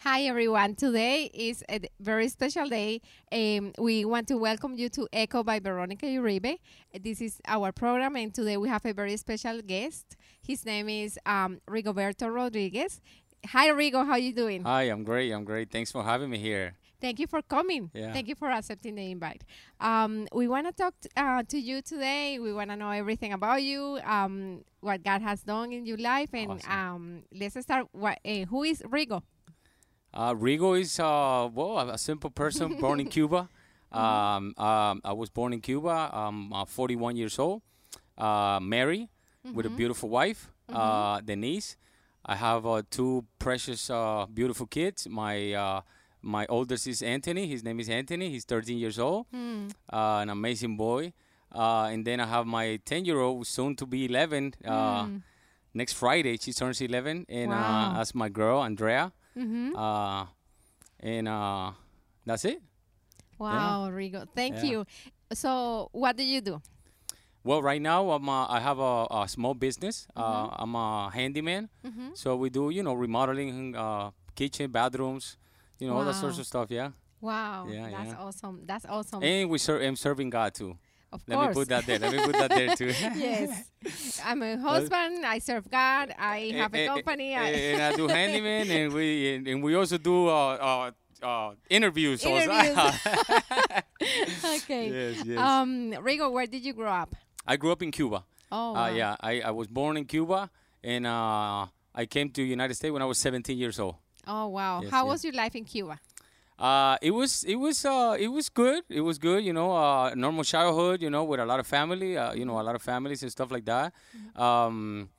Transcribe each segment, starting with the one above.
Hi, everyone. Today is a very special day. Um, we want to welcome you to Echo by Veronica Uribe. This is our program, and today we have a very special guest. His name is um, Rigoberto Rodriguez. Hi, Rigo. How are you doing? Hi, I'm great. I'm great. Thanks for having me here. Thank you for coming. Yeah. Thank you for accepting the invite. Um, we want to talk uh, to you today. We want to know everything about you, um, what God has done in your life, and Awesome. um, let's start. What, uh, who is Rigo? Uh, Rigo is uh, well, a simple person born in Cuba. Um, um, I was born in Cuba. I'm uh, 41 years old, uh, married with a beautiful wife, uh, Denise. I have uh, two precious, uh, beautiful kids. My uh, my oldest is Anthony. His name is Anthony. He's 13 years old. Uh, an amazing boy. Uh, and then I have my 10 year old, soon to be 11. Uh, Hmm. Next Friday, she turns 11. And Wow. uh, that's my girl, Andrea. Mm-hmm. Uh, and uh, that's it. Wow, Rigo. Thank Yeah. you. So, what do you do? Well, right now I'm uh, I have a, a small business. Mm-hmm. Uh, I'm a handyman, so we do you know remodeling, uh, kitchen, bathrooms, you know all that sorts of stuff. Yeah, Wow, Yeah, that's yeah. awesome. That's awesome. and we serve. I'm serving God too. Of Let course. me put that there. Let me put that there too. yes. I'm a husband. I serve God. I have a Eh, eh, company. eh, I and I do handyman, and we and, and we also do uh, uh, uh, interviews. Interviews. okay. yes, yes. Um, Rigo, where did you grow up? I grew up in Cuba. Oh, Uh, wow. yeah, I, I was born in Cuba, and uh, I came to United States when I was 17 years old. Oh, wow. Yes, How yes. was your life in Cuba? Uh, it was it was uh, it was good. It was good, you know. Uh, normal childhood, you know, with a lot of family, uh, you know, a lot of families and stuff like that. Um,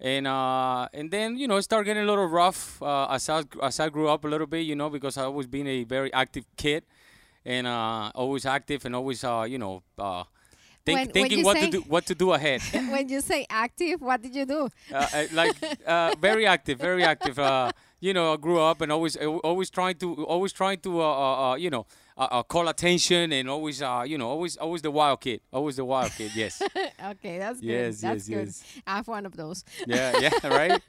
and uh, and then you know, it started getting a little rough uh, as I as I grew up a little bit, you know, because I always been a very active kid, and uh, always active and always uh, you know, uh, think, When- when thinking you what say- to do what to do ahead. when you say active, what did you do? like uh, very active, very active. You know, I grew up and always, always trying to, always trying to, uh, uh, uh, you know, uh, uh, call attention and always, uh, you know, always, always the wild kid, always the wild kid. Yes. okay, that's good. Yes, that's yes, good. yes. I have one of those. yeah, yeah, right.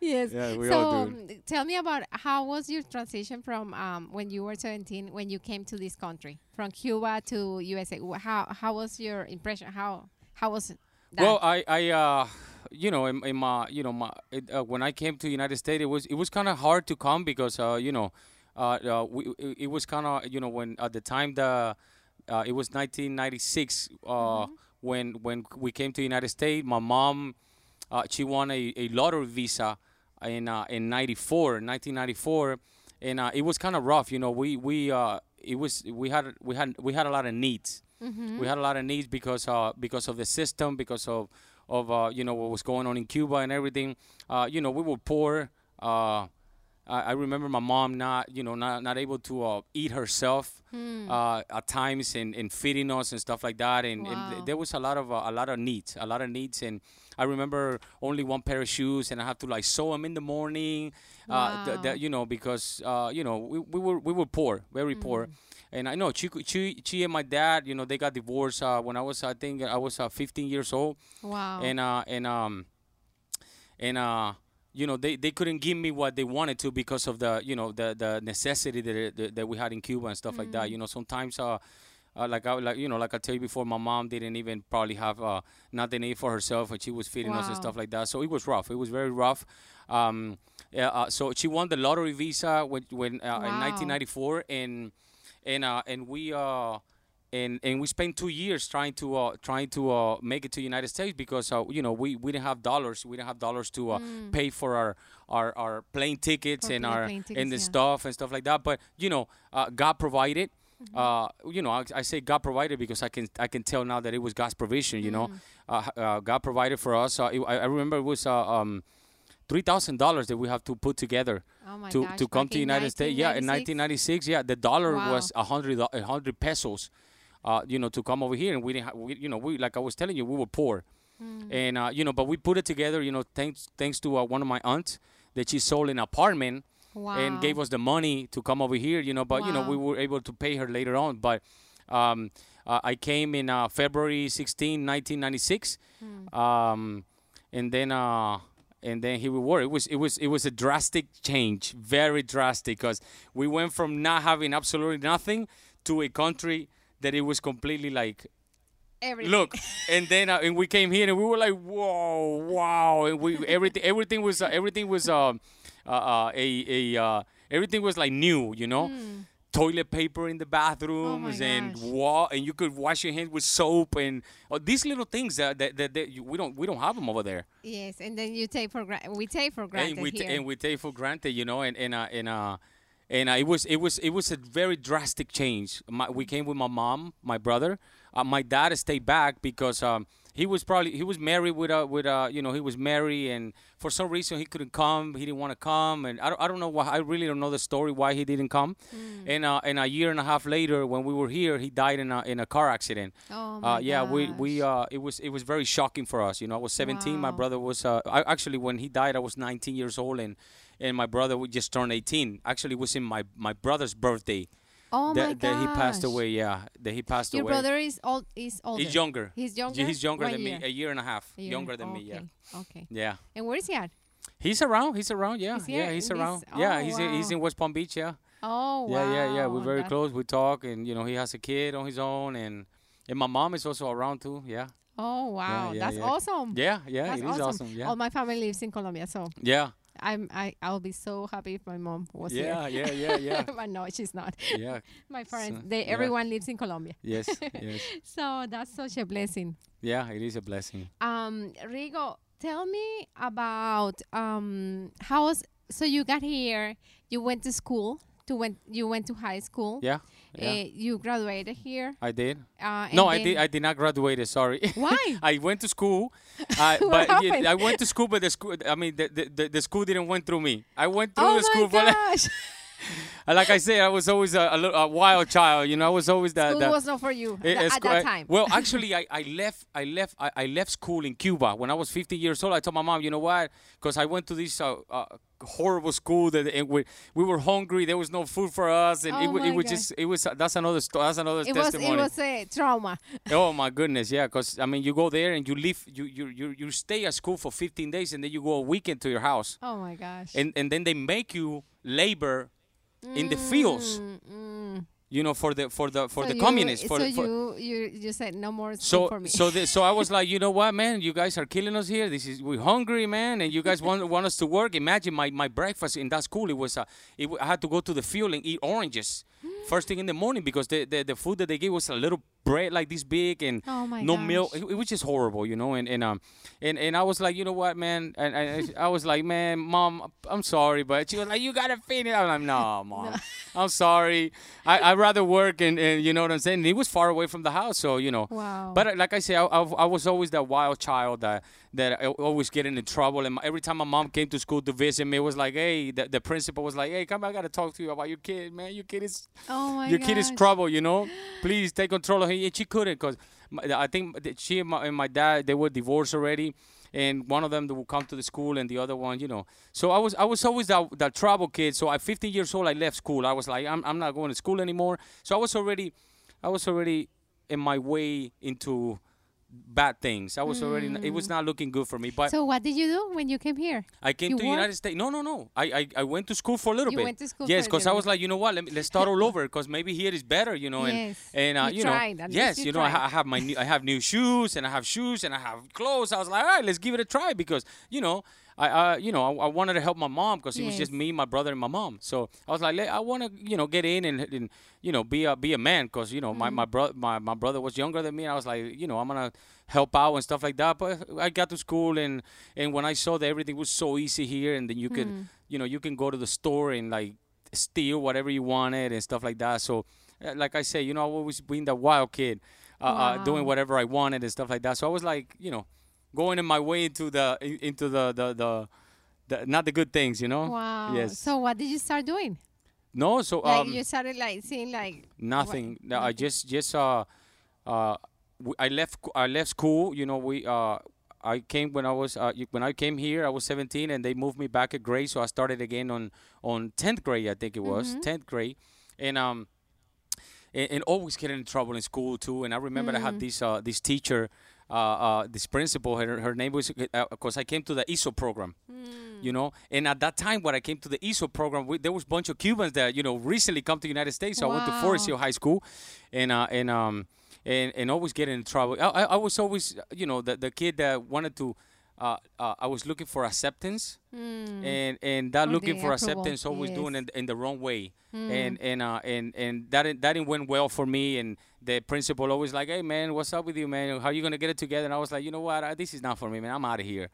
yes. Yeah, we so, all do. um, tell me about how was your transition from um, when you were 17 when you came to this country from Cuba to USA? How how was your impression? How how was that? Well, I, I, uh, you know, in, in my, you know, my, it, uh, when I came to United States, it was, it was kind of hard to come because, uh, you know, uh, uh, we, it, was kind of, you know, when at the time the, uh, it was 1996 uh, when when we came to United States. My mom, uh, she won a, a lottery visa in uh, in 94, 1994, and uh, it was kind of rough. You know, we we uh, it was we had we had we had a lot of needs. We had a lot of needs because uh, because of the system, because of of uh, you know what was going on in Cuba and everything. Uh, you know, we were poor. Uh, I, I remember my mom not you know not not able to uh, eat herself uh, at times and, and feeding us and stuff like that. And, and Wow. th- there was a lot of uh, a lot of needs, a lot of needs. And I remember only one pair of shoes, and I have to like sew them in the morning. Uh, th- Wow. th- you know because uh, you know we, we were we were poor, very poor. And I know she, she, she and my dad, you know, they got divorced uh, when I was, I think, I was uh, 15 years old, wow. and uh, and um, and uh, you know, they, they couldn't give me what they wanted to because of the, you know, the the necessity that that, that we had in Cuba and stuff like that. You know, sometimes uh. Uh, like I like you know like I tell you before, my mom didn't even probably have uh, nothing to eat for herself, and she was feeding us and stuff like that. So it was rough. It was very rough. Um, yeah, uh, so she won the lottery visa when, when uh, in 1994, and and uh, and we uh, and and we spent two years trying to uh, trying to uh, make it to United States because uh, you know we, we didn't have dollars. We didn't have dollars to uh, pay for our our, our plane tickets For and our plane and the yeah. stuff and stuff like that. But you know, uh, God provided. Uh, you know, I, I say God provided because I can I can tell now that it was God's provision. You know, uh, uh, God provided for us. Uh, it, I, I remember it was uh, um, three thousand dollars that we have to put together oh to, gosh. to come to in United States. Yeah, in 1996? 1996, yeah, the dollar Wow. was a hundred a hundred pesos. Uh, you know, to come over here, and we didn't. Ha- we, you know, we like I was telling you, we were poor, Hmm. and uh, you know, but we put it together. You know, thanks thanks to uh, one of my aunts that she sold an apartment Wow. and gave us the money to come over here. You know, but you know, we were able to pay her later on. But um, uh, I came in uh, February 16, 1996, Hmm. um, and then uh, and then he we were. It was it was it was a drastic change, very drastic, because we went from not having absolutely nothing to a country that it was completely like Everything. look and then uh, and we came here and we were like whoa wow and we everything everything was uh, everything was um uh, uh, a a uh, everything was like new you know toilet paper in the bathrooms and gosh. wa- and you could wash your hands with soap and uh, these little things that, that, that, that you, we don't we don't have them over there Yes, and then you take for granted. We take for granted and we here. and we take for granted, you know, and and uh, and uh, and uh, it was it was it was a very drastic change. My, we came with my mom, my brother, uh, my dad stayed back because um, he was probably he was married with a with a you know he was married and for some reason he couldn't come. He didn't want to come, and I don't, I don't know why. I really don't know the story why he didn't come. Mm. And uh, and a year and a half later, when we were here, he died in a in a car accident. oh Uh, my yeah, we we gosh. uh, it was it was very shocking for us. You know, I was 17. My Wow. brother was uh, I, actually when he died, I was 19 years old, and and my brother would just turned 18. Actually, it was in my my brother's birthday oh my that, that he passed away. Yeah, that he passed Your away. brother is old. Is older. He's younger. He's younger. He's younger What than year? me, a year and a half A younger than me. Yeah, Okay. Yeah. And where is he at? He's around. He's around. Yeah, here yeah. He's around. Oh, yeah, oh, he's in, he's in West Palm Beach. Yeah. Oh wow. Yeah, yeah, yeah. We're very That- close. We talk, and you know, he has a kid on his own, and and my mom is also around too. Yeah. Oh wow, yeah, that's yeah. awesome. Yeah, yeah. That's it is awesome. awesome. Yeah. All my family lives in Colombia, so yeah. I'm I I'll be so happy if my mom was Yeah, here. yeah, yeah, yeah. but no, she's not. Yeah. My parents, So, they yeah. everyone lives in Colombia, Yes. Yes. so that's such a blessing. Yeah, it is a blessing. Um, Rigo, tell me about um how was so you got here, you went to school, to went you went to high school. Yeah. Yeah. Uh, you graduated here. I did. Uh, No, I did. I did not graduate. Sorry. Why? I went to school, uh, but happened? I went to school, but the school. I mean, the, the, the, school didn't went through me. I went through oh the school, my but like, gosh, like I said, I was always a, a, little, a wild child. You know, I was always the. school the was not for you tha- eh, at sco- that eh, time. Well, actually, I, I left I left I, I left school in Cuba when I was 50 years old. I told my mom, you know what? Because I went to this uh, uh, horrible school that and we, we were hungry. There was no food for us, and it, Oh wa- it was God. just it was that's another sto- that's another it was testimony. it was a trauma. oh my goodness, yeah. Because I mean, you go there and you live you, you you you stay at school for 15 days, and then you go a weekend to your house, Oh my gosh. and and then they make you labor in the fields. Mm, mm. You know, for the for the for So the you- communists. For, so for, you you you said no more So for me. so the, so I was like, you know what, man? You guys are killing us here. This is we're hungry, man, and you guys want want us to work. Imagine my, my breakfast in that school. It was uh, it, I had to go to the field and eat oranges first thing in the morning because the, the, the food that they gave was a little bread like this big and Oh my no milk. gosh. It, it was just horrible, you know. And and um and, and I was like, you know what, man? And, and I was like, man, mom, I'm sorry, but she was like, you gotta feed it. I'm like, no, mom, I'm sorry. I I rather work and, and you know what I'm saying. And It was far away from the house, so you know. Wow. But uh, like I say, I, I, I was always that wild child that that I always getting in trouble. And every time my mom came to school to visit me, it was like, hey, the, the principal was like, hey, come, I gotta talk to you about your kid, man. Your kid is oh my your kid is trouble, you know. Please take control of him. And she couldn't because I think she and my, and my dad they were divorced already. And one of them would come to the school, and the other one, you know. So I was, I was always that, that trouble kid. So at 15 years old, I left school. I was like, I'm, I'm not going to school anymore. So I was already, I was already in my way into bad things. I was already, it was not looking good for me. But So what did you do when you came here? I came You to the United States. No, no, no. I, I, I went to school for a little You bit. went to school yes, because I was like, you know what? Let me, let's start all over. Because maybe here is better, you know. And Yes. and uh, You you, know, tried. At yes, you you know, I, ha- I have my new, I have new shoes and I have shoes and I have clothes. I was like, all right, let's give it a try because you know. I, uh, you know, I, I wanted to help my mom because it was just me, my brother, and my mom. So I was like, I want to, you know, get in and, and you know, be a be a man because you know, my Mm. my brother, my, my brother was younger than me. And I was like, you know, I'm gonna help out and stuff like that. But I got to school and and when I saw that everything was so easy here, and then you could, Hmm. you know, you can go to the store and like steal whatever you wanted and stuff like that. So, uh, like I say, you know, I've always been the wild kid, uh, uh, doing whatever I wanted and stuff like that. So I was like, you know, going in my way into the into the the the, the not the good things, you know. Wow. Yes. So what did you start doing? no, so Like um, you started like seeing like nothing. What? No, I just just uh uh w- I left I left school. You know, we uh. I came when I was uh, when I came here. I was 17, and they moved me back a grade, so I started again on on 10th grade. I think it was Mhm. 10th grade, and um, and, and always getting in trouble in school too. And I remember I Mm. had this uh this teacher. Uh, uh, this principal. Her, her name was because I came to the ESOL program. You know, and at that time when I came to the ESOL program, we, there was a bunch of Cubans that you know recently come to the United States. So I went to Forest Hill High School, and uh, and um and and always getting in trouble. I, I, I was always you know the the kid that wanted to. Uh, uh, I was looking for acceptance, and and that Or looking for approval, acceptance always doing it in the wrong way, and and uh, and and that didn't- that didn't went well for me. And the principal always like, "Hey man, what's up with you, man? How you gonna get it together?" And I was like, "You know what? Uh, This is not for me, man. I'm out of here."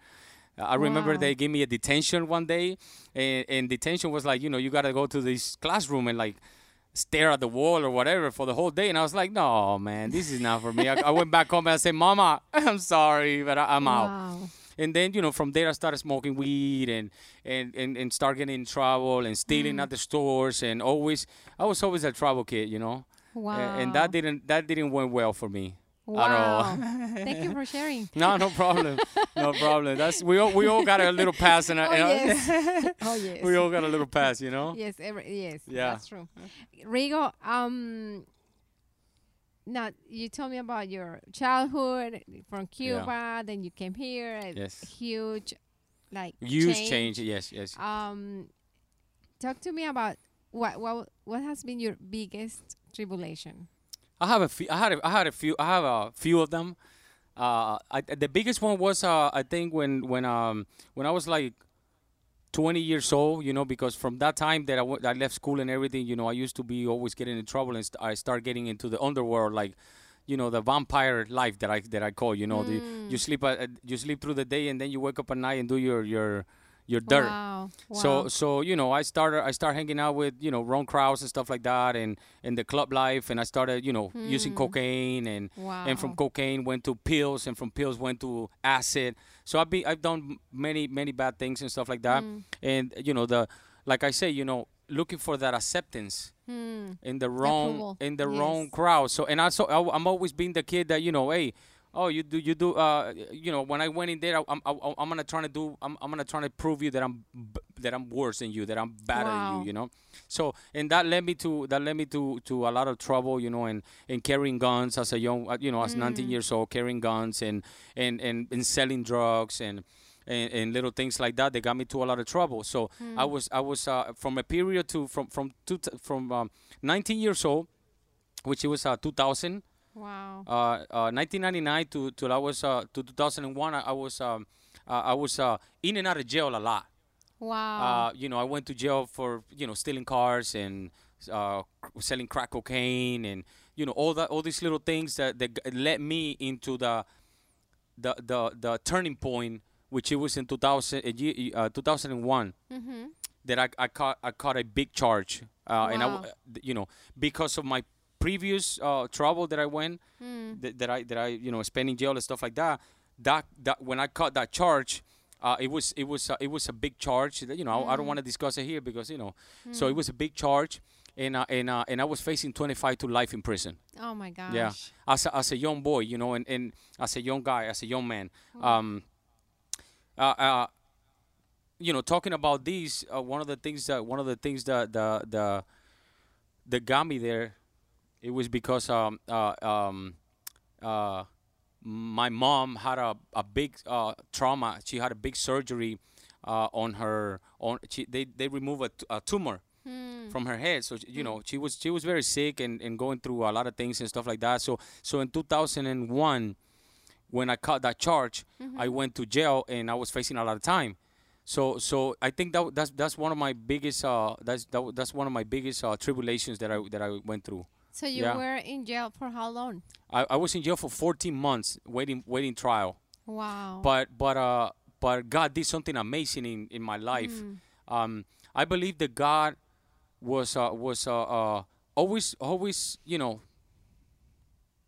I remember Wow. they gave me a detention one day, and, and detention was like, you know, you got to go to this classroom and like stare at the wall or whatever for the whole day. And I was like, no, man, this is not for me. I, I went back home and I said, Mama, I'm sorry, but I, I'm out. And then, you know, from there I started smoking weed and and and, and start getting in trouble and stealing at the stores and always I was always a trouble kid, you know. Wow. A- And that didn't that didn't went well for me wow. at all. Thank you for sharing. no, no problem. No problem. That's we all we all got a little pass and Oh, yes. oh, yes. we all got a little pass, you know. Yes, every, yes, Yeah. that's true. Rigo, um, now you told me about your childhood from Cuba, then you came here. Yes. Huge, like Huge change. Yes, yes. Um, talk to me about what what what has been your biggest tribulation. I have a few. I had a, I had a few. I have a few of them. Uh, I, the biggest one was uh, I think when when um when I was like 20 years old, you know, because from that time that I left school and everything, you know, I used to be always getting in trouble and st- I start getting into the underworld, like, you know, the vampire life that I that I call, you know, the, you sleep uh, you sleep through the day and then you wake up at night and do your your your dirt. Wow. wow. So so you know I started I started hanging out with you know wrong crowds and stuff like that and and the club life and I started you know using cocaine and and from cocaine went to pills and from pills went to acid. So I've been I've done many many bad things and stuff like that. And you know the like I say you know looking for that acceptance Hmm. in the wrong approval, in the wrong crowd. So and also I, I'm always being the kid that you know, hey, oh you do you do uh you know when I went in there, I, I'm I, I'm gonna try to do I'm, I'm gonna try to prove you that I'm b- that I'm worse than you, that I'm better than you, you know. So and that led me to that led me to to a lot of trouble, you know, and and carrying guns as a young uh, you know as 19 years old, carrying guns and and and, and selling drugs and. And, and little things like that, they got me to a lot of trouble. So I was, I was uh, from a period to from from two, t- from um, 19 years old, which it was uh, 2000, Wow. uh, uh, 1999 to till I was uh, to 2001. I, I was um, uh, I was uh, in and out of jail a lot. Wow. Uh, you know, I went to jail for you know stealing cars and uh, selling crack cocaine and you know all that all these little things that that led me into the the the, the turning point, which it was in 2000 uh, uh, 2001 mm-hmm. that I, I caught I caught a big charge, uh, and I uh, you know because of my previous uh, trouble that I went Mm. that, that I that I you know spent in jail and stuff like that. That that when I caught that charge, uh, it was it was uh, it was a big charge. That, you know I, I don't want to discuss it here because you know so it was a big charge, and uh, and uh, and I was facing 25 to life in prison. Oh my gosh. Yeah, as a, as a young boy, you know, and, and as a young guy, as a young man, um, uh, uh, you know, talking about these, uh, one of the things that one of the things that the the that got me there, it was because um uh um uh my mom had a a big uh trauma. She had a big surgery uh on her on she they they removed a, t- a tumor Hmm. from her head. So you know, she was she was very sick and, and going through a lot of things and stuff like that. So so in 2001, when I caught that charge, I went to jail and I was facing a lot of time. So so I think that that's that's one of my biggest uh that's that, that's one of my biggest uh, tribulations that I that I went through. So you Yeah. were in jail for how long? I, I was in jail for 14 months waiting waiting trial. Wow. But but uh but God did something amazing in, in my life. Um, I believe that God was uh, was uh, uh, always always you know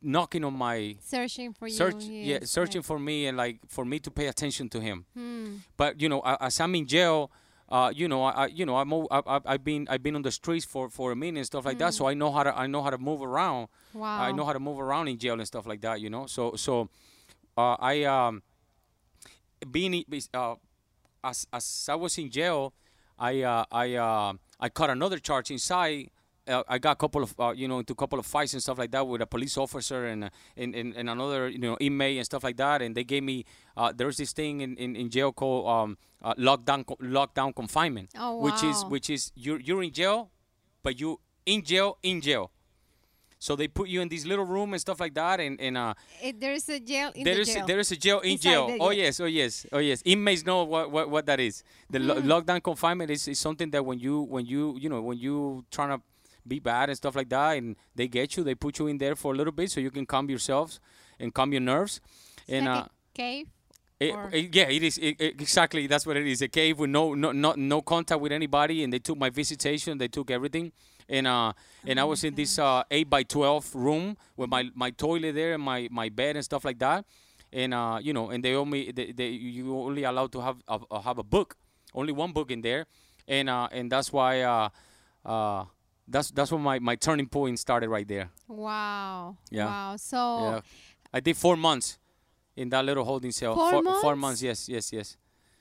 knocking on my searching for search you. yeah searching yes. for me and like for me to pay attention to him Hmm. but you know as i'm in jail uh, you know, I, you know, I'm, I, I've been, I've been on the streets for, for a minute and stuff like that. So I know how to, I know how to move around. Wow. I know how to move around in jail and stuff like that. You know, so, so, uh, I, um, being, uh, as, as I was in jail, I, uh, I, uh, I caught another charge inside, uh, I got a couple of uh, you know into a couple of fights and stuff like that with a police officer and uh, and, and, and another you know inmate and stuff like that. And they gave me uh, there's this thing in, in, in jail called um, uh, lockdown co- lockdown confinement, Oh, which is which is you're you're in jail, but you in jail in jail. So they put you in this little room and stuff like that, and and uh, Eh, there is a jail in there the is jail. there is a jail in Inside jail. Oh yes, oh yes, oh yes. Inmates know what what, what that is. The lo- lockdown confinement is, is something that when you when you you know when you trying to be bad and stuff like that, and they get you, they put you in there for a little bit so you can calm yourselves and calm your nerves. It's and like uh, a cave. it- it- yeah, it is it, exactly. That's what it is. A cave with no no no no contact with anybody, and they took my visitation. They took everything, and uh and I was in this uh eight by twelve room with my my toilet there and my my bed and stuff like that, and uh you know, and they only they, they you only allowed to have a, uh, have a book, only one book in there, and uh and that's why uh uh that's that's when my my turning point started right there. Wow. Yeah. Wow. So Yeah, I did four months in that little holding cell. Four Four months? months. Yes, yes, yes.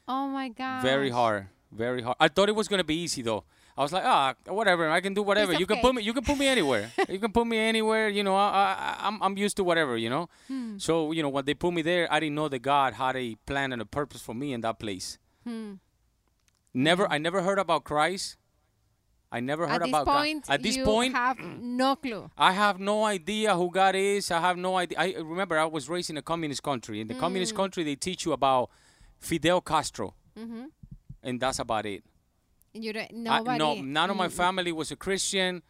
oh my god. Very hard, very hard. I thought it was gonna be easy though. I was like, ah, whatever. I can do whatever. You can put me. You can put me anywhere. you can put me anywhere. You know, I, I, I'm, I'm used to whatever. You know. Hmm. So you know, when they put me there, I didn't know that God had a plan and a purpose for me in that place. Hmm. Never, I never heard about Christ. I never heard about point, God. At this you point, have no clue. I have no idea who God is. I have no idea. I remember I was raised in a communist country. In the communist Mm. country, they teach you about Fidel Castro, Mm-hmm. and that's about it. You don't. I- Nobody. no, none of my Mm, family was a Christian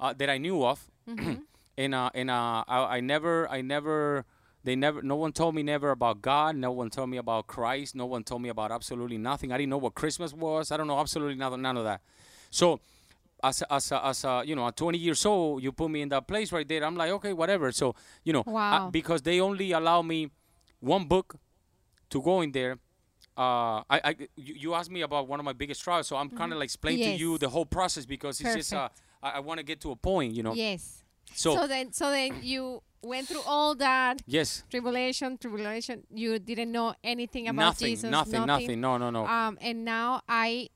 uh, that I knew of, mm-hmm. and uh, and uh, I, I never, I never, they never, no one told me never about God. No one told me about Christ. No one told me about absolutely nothing. I didn't know what Christmas was. I don't know absolutely nothing, none of that. So, as a, as a, as a, you know, at 20 years old, you put me in that place right there. I'm like, okay, whatever. So, you know, I- because they only allow me one book to go in there. Uh, I, I, you, asked me about one of my biggest trials, so I'm kind of like explaining to you Mm-hmm. The whole process because it's just uh, I, I want to get to a point, you know. Yes. So, So then, so then you went through all that yes, tribulation, tribulation. You didn't know anything about nothing, Jesus. nothing, nothing, No, no, no. Um, and now I,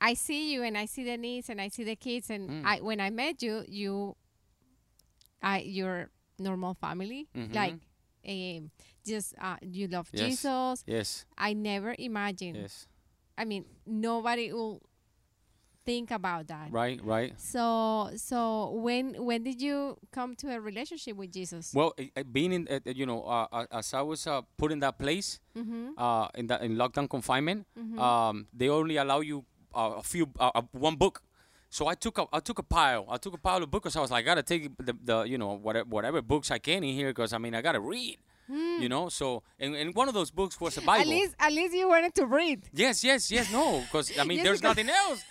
I see you, and I see Denise, and I see the kids, and Mm. I when I met you, you, I your normal family, Mhm. like, um, just uh, you love Yes. Jesus. yes, I never imagined. yes. I mean, nobody will think about that. Right, right. So, so when when did you come to a relationship with Jesus? Well, uh, being in, uh, you know, uh, uh, as I was uh, put in that place, mm-hmm. uh, in that in lockdown confinement, Mhm. um, they only allow you a few, uh, one book. So I took a, I took a pile. I took a pile of books. I was like, I gotta take the, the you know, whatever, whatever books I can in here, because I mean, I gotta read. You know, so and, and one of those books was a Bible. At least, at least you wanted to read. Yes, yes, yes. No, because I mean, Yes, there's nothing else.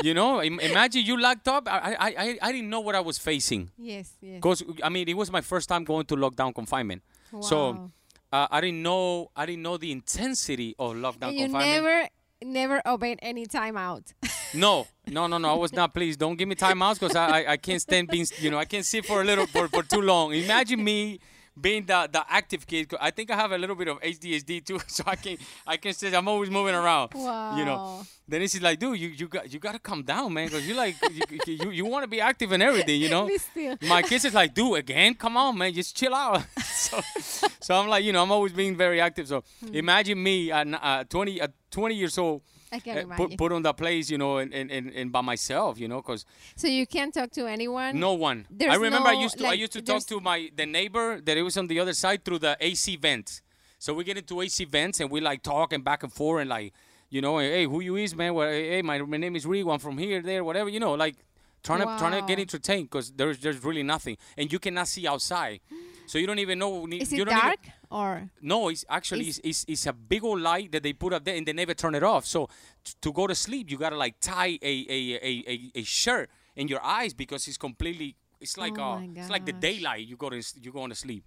you know, Im- imagine you locked up. I, I, I, I didn't know what I was facing. Yes, yes. Because I mean, it was my first time going to lockdown confinement. So Wow. uh, I didn't know. I didn't know the intensity of lockdown you confinement. never, never obeyed any timeout. No, no, no, no. I was not. Please don't give me timeouts because I, I, I can't stand being. You know, I can't sit for a little for, for too long. Imagine me being the the active kid. I think I have a little bit of ADHD too, so I can I can sit. I'm always moving around. wow. You know. Then it's like, dude, you you got you got to calm down, man, because you like you you, you want to be active and everything, you know. My kids is like, dude, again, come on, man, just chill out. so, so I'm like, you know, I'm always being very active. So Hmm. imagine me at uh, 20 at 20 years old, I can uh, put put on the place, you know, and and, and, and by myself, you know, because so you can't talk to anyone. no one. I There's remember I used to I used to talk to my the neighbor that it was on the other side through the AC vents. So we get into AC vents and we like talking back and forth and like, you know, hey, who you is, man? Well, hey, my, my name is Rigo. I'm from here, there, whatever, you know, like trying to trying to get entertained because there's there's really nothing and you cannot see outside. So you don't even know. Is you it don't even- dark or? no, it's actually it's, it's, it's a big old light that they put up there and they never turn it off. So t- to go to sleep, you gotta like tie a a, a, a, a shirt in your eyes because it's completely. It's like Oh uh, it's like the daylight. You go to you going to sleep,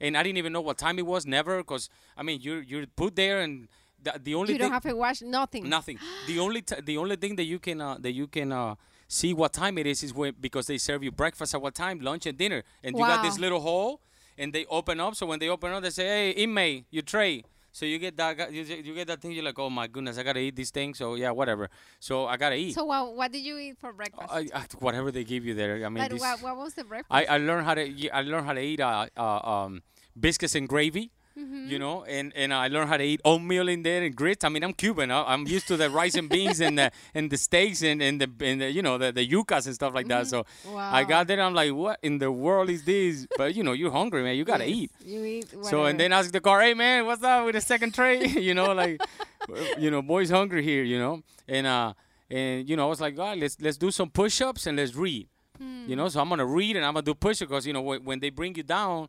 and I didn't even know what time it was. Never, because I mean you're you're put there and the, the only You thing don't have to watch nothing. nothing. the only t- the only thing that you can uh, that you can uh, see what time it is is when because they serve you breakfast at what time, lunch and dinner, and you got this little hole, and they open up. So when they open up, they say, "Hey, inmate, your tray." So you get that, you, you get that thing. You're like, oh my goodness, I gotta eat this thing. So yeah, whatever. So I gotta eat. So what, what did you eat for breakfast? I, whatever they give you there. I mean, but this, what, what was the breakfast? I, I learned how to I learned how to eat uh, uh, um, biscuits and gravy. Mm-hmm. You know, and, and I learned how to eat oatmeal in there and grits. I mean, I'm Cuban. I, I'm used to the rice and beans and the and the steaks and, and the and the you know the, the yucas and stuff like that. So I Mm-hmm. Wow. got there. I'm like, what in the world is this? But you know, you're hungry, man. You gotta Yes, eat. You eat So and then ask the car, hey man, what's up with the second tray? you know, like, you know, boys hungry here, you know, and uh, and you know, I was like, all right, let's let's do some push-ups and let's read. You know, so I'm gonna read and I'm gonna do push-ups because you know when, when they bring you down,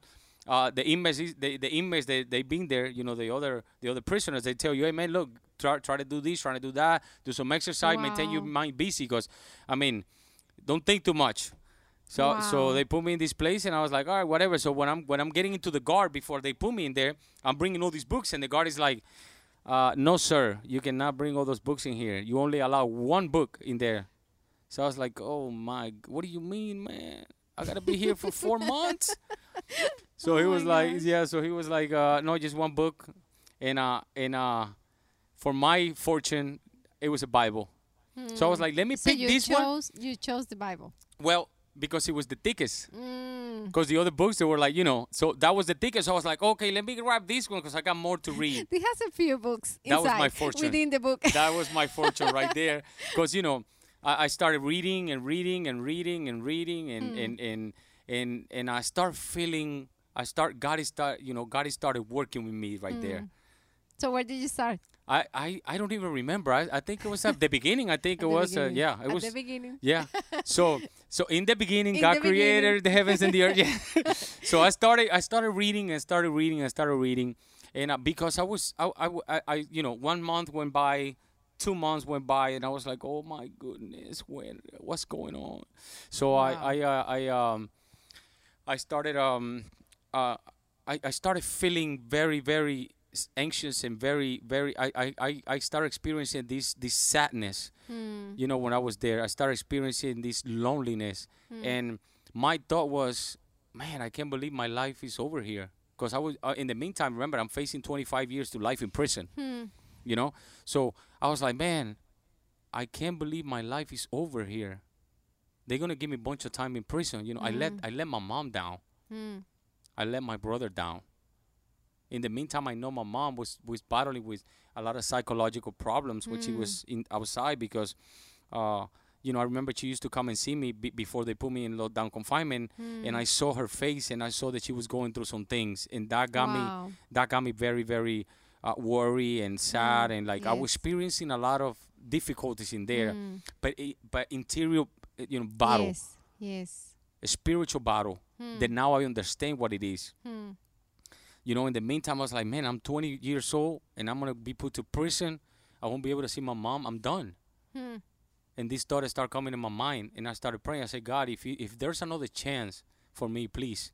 uh, the inmates, is- the, the inmates, they they been there, you know, the other the other prisoners, they tell you, hey man, look, try try to do this, try to do that, do some exercise, maintain your mind busy, because I mean, don't think too much. So so they put me in this place, and I was like, all right, whatever. So when I'm when I'm getting into the guard before they put me in there, I'm bringing all these books, and the guard is like, uh, no sir, you cannot bring all those books in here. You only allow one book in there. So I was like, oh my, what do you mean, man? I gotta be here for four months. So he Oh was like, gosh. yeah. So he was like, uh, no, just one book, and uh, and uh, for my fortune, it was a Bible. So I was like, let me Hmm. so pick this one. you chose the Bible. Well, because it was the thickest. Mm. Because the other books they were like, you know, so that was the thickest. So I was like, okay, let me grab this one because I got more to read. It has a few books That was inside my fortune. within the book. that was my fortune right there. Because you know, I, I started reading and reading and reading and reading and Hmm. and, and and and I start feeling. I start God is start you know God is started working with me right there. Hmm. so where did you start? I, I I don't even remember. I, I think it was at the beginning. I think it was uh, yeah. It At was the beginning. yeah. So so in the beginning, In God the created beginning. the heavens and the earth. Yeah. so I started I started reading and started reading and started reading, and uh, because I was I, I, I you know one month went by, two months went by, and I was like, oh my goodness, when what's going on? So Wow. I I uh, I um I started um uh I, I started feeling very very anxious and very very I I, I, I started experiencing this this sadness Hmm. you know when i was there i started experiencing this loneliness Hmm. and my thought was man i can't believe my life is over here because i was uh, in the meantime remember i'm facing 25 years to life in prison Hmm. You know so i was like man i can't believe my life is over here they're gonna give me a bunch of time in prison you know i let Mhm. i let my mom down Hmm. I let my brother down. In the meantime, I know my mom was was battling with a lot of psychological problems, which she Mm. was in outside because, uh, you know, I remember she used to come and see me be before they put me in lockdown confinement, and I saw her face and I saw that she was going through some things, and that got me that got me very very uh, worried and sad, and like I was experiencing a lot of difficulties in there, Mm. but it, but interior, uh, you know, battle, Yes. Yes. a spiritual battle. Hmm. That now I understand what it is Hmm. you know, in the meantime, I was like, man, I'm 20 years old and I'm gonna be put to prison. I won't be able to see my mom. I'm done. Hmm. And these thoughts started coming in my mind, and I started praying. I said, God, if you, if there's another chance for me, please,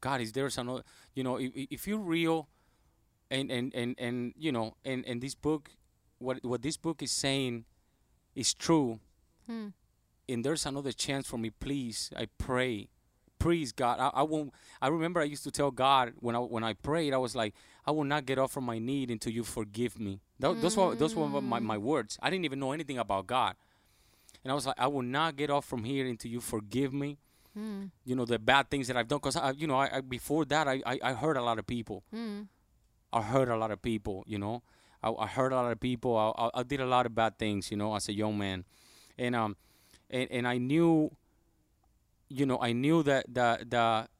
God, is there's another, you know, if, if you're real, and and and and you know, and and this book, what what this book is saying, is true, Hmm. and there's another chance for me, please, I pray. Please, God, I, I won't. I remember I used to tell God when I when I prayed, I was like, I will not get off from my knee until you forgive me. Tho- Those were those were my, my words. I didn't even know anything about God, and I was like, I will not get off from here until you forgive me. Hmm. You know the bad things that I've done, because I, you know, I, I before that I, I I hurt a lot of people. Hmm. I hurt a lot of people, you know. I, I hurt a lot of people. I, I, I did a lot of bad things, you know, as a young man, and um, and, and I knew, you know, I knew that that that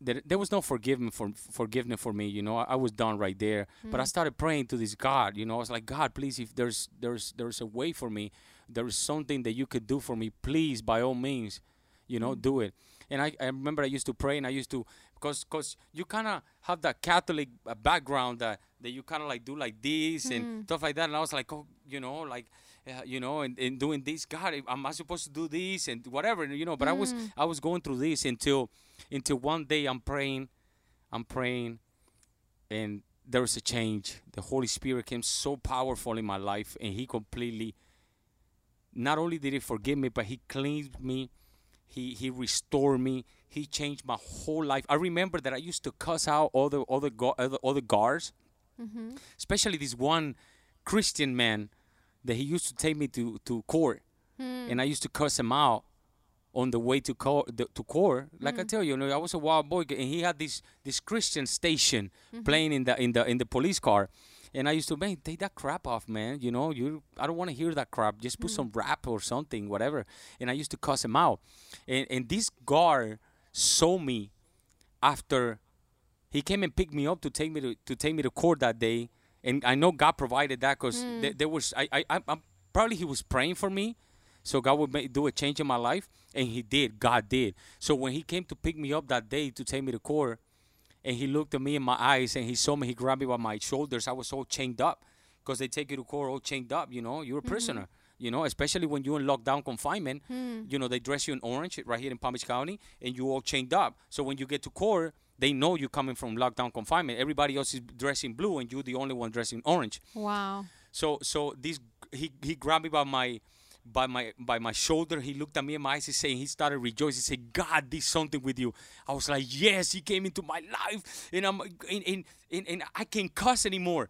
that there was no forgiveness for forgiveness for me, you know. I, I was done right there, but I started praying to this God, you know. I was like, God, please, if there's there's there's a way for me, there is something that you could do for me, please, by all means, you know, do it. And I, I remember I used to pray and I used to because cause you kind of have that Catholic uh, background that that you kind of like do like this and stuff like that. And I was like, oh, you know, like. Uh, you know, and, and doing this, God, am I supposed to do this and whatever, you know? But I was I was going through this until until one day I'm praying, I'm praying, and there was a change. The Holy Spirit came so powerful in my life, and He completely. Not only did He forgive me, but He cleansed me. He He restored me. He changed my whole life. I remember that I used to cuss out all the all the the, all the guards Mm-hmm. especially this one Christian man that he used to take me to to court, Hmm. and I used to cuss him out on the way to court. To court, like Hmm. I tell you, you know, I was a wild boy, and he had this this Christian station Mm-hmm. playing in the in the in the police car. And I used to, man, take that crap off, man. You know, you. I don't want to hear that crap. Just Hmm. put some rap or something, whatever. And I used to cuss him out. And and this guard saw me after he came and picked me up to take me to, to take me to court that day. And i know god provided that because hmm. th- there was I, I i'm I'm- probably he was praying for me. So god would make, do a change in my life. And he did. God did. So when he came to pick me up that day to take me to court and he looked at me in my eyes and he saw me he grabbed me by my shoulders. I was all chained up because they take you to court all chained up you know you're a mm-hmm. prisoner you know especially when you're in lockdown confinement hmm. you know they dress you in orange right here in palm beach county and you all chained up so when you get to court they know you're coming from lockdown confinement everybody else is dressing blue and you're the only one dressing orange Wow. so so this he he grabbed me by my by my by my shoulder. He looked at me in my eyes. He said he started rejoicing. He said, "God did something with you." I was like, "Yes, He came into my life, and I'm and and, and, and I can't cuss anymore."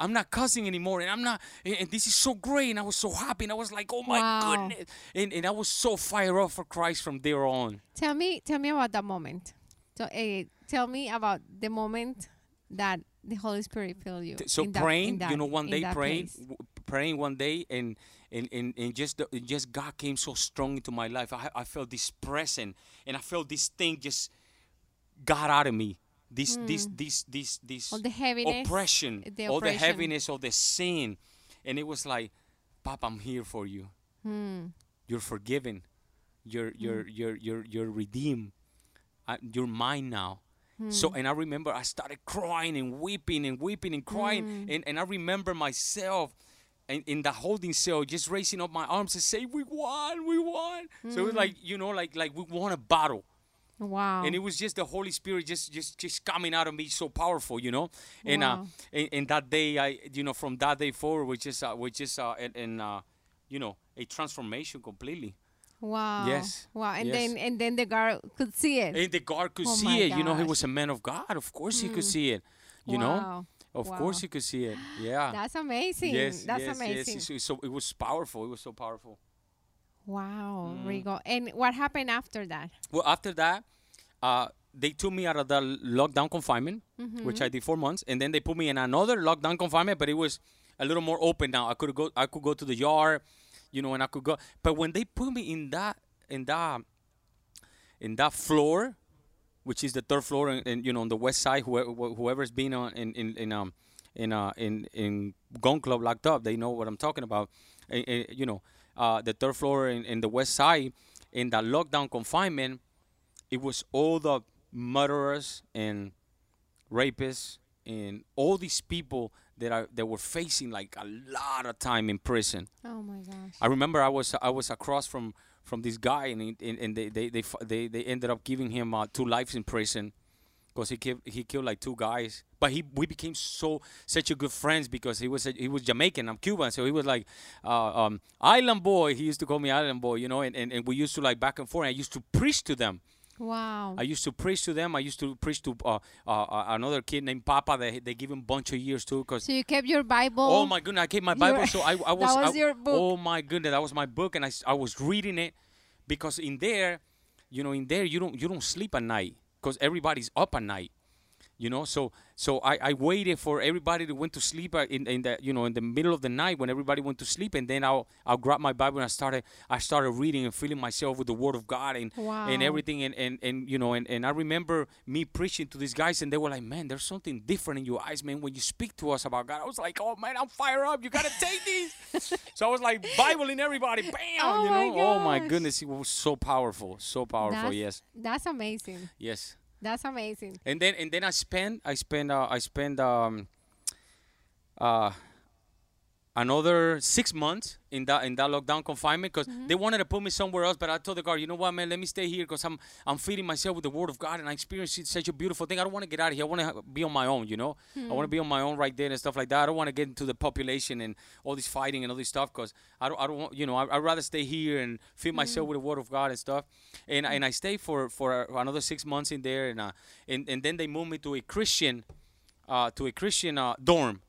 I'm not cussing anymore, and I'm not, and, and this is so great, and I was so happy, and I was like, oh my Wow. goodness, and, and I was so fired up for Christ from there on. Tell me, tell me about that moment. So, uh, tell me about the moment that the Holy Spirit filled you. So that- praying in that- you know one day praying w- praying one day and and and, and just the, just god came so strong into my life I, I felt this presence and i felt this thing just got out of me this this hmm. this this this All the heaviness, oppression the all the heaviness of the sin. And it was like papa i'm here for you. Hmm. you're forgiven. You're hmm. you're you're you're you're redeemed. I, you're mine now. So hmm. and i remember i started crying and weeping and weeping and crying. And, and i remember myself in, in the holding cell just raising up my arms and say we won we won. So it was like you know like like we won a battle Wow. and it was just the Holy Spirit just just just coming out of me so powerful, you know. And uh, Wow. and, and that day, I you know from that day forward, which is uh, which is uh, and, and uh, you know a transformation completely. wow. Yes. Wow. And Yes. then and then the guard could see it. And the guard could Oh see it, you know. He was a man of God. Of course, he could see it. You know, of Wow. course, he could see it. Yeah. That's amazing. yes, That's yes, amazing. Yes, so it was powerful. It was so powerful. Wow, Mm. Rigo. And what happened after that? Well, after that, uh, they took me out of the lockdown confinement, Mm-hmm. which I did four months, and then they put me in another lockdown confinement, but it was a little more open now. I could go, I could go to the yard, you know, and I could go. But when they put me in that, in that, in that floor, which is the third floor, and, and you know, on the west side, whoever, whoever's been on in in in um in uh in in gun club locked up, they know what I'm talking about. Eh, eh, you know, uh, the third floor in, in the west side, in that lockdown confinement, it was all the murderers and rapists and all these people that are that were facing like a lot of time in prison. Oh my gosh. I remember I was I was across from from this guy and he, and, and they, they they they they ended up giving him uh, two lives in prison because he killed he killed like two guys. But he we became so such a good friends because he was a, he was Jamaican. I'm Cuban, so he was like uh, um, island boy. He used to call me island boy, you know. And, and, and we used to like back and forth. I used to preach to them. Wow. I used to preach to them. I used to preach to uh, uh, uh, another kid named Papa. They they give him a bunch of years too because so you kept your Bible. Oh my goodness! I kept my Your- Bible, so I, I was. was I- your book. Oh my goodness, that was my book, and I, I was reading it because in there, you know, in there you don't you don't sleep at night because everybody's up at night, you know. So so I, I waited for everybody to went to sleep uh, in in the you know in the middle of the night when everybody went to sleep, and then I'll I'll grab my Bible and I started I started reading and filling myself with the Word of God and and everything and, and and you know and, and I remember me preaching to these guys and they were like, man, there's something different in your eyes, man, when you speak to us about God. I was like, oh man, I'm fired up. You gotta take these. so I was like Bibling everybody, bam, Oh you my know. Oh my goodness, it was so powerful, so powerful. That's, yes, That's amazing. yes. That's amazing. And then and then I spend I spend uh, I spend um uh another six months in that in that lockdown confinement because Mm-hmm. they wanted to put me somewhere else, but I told the guard, you know what, man, let me stay here because I'm I'm feeding myself with the Word of God and I experienced such a beautiful thing. I don't want to get out of here. I want to be on my own, you know. I Hmm. want to be on my own right there and stuff like that. I don't want to get into the population and all this fighting and all this stuff because I don't I don't want you know I, I'd rather stay here and feed myself Hmm. with the Word of God and stuff. And and I stayed for for another six months in there and uh, and and then they moved me to a Christian uh, to a Christian uh, dorm.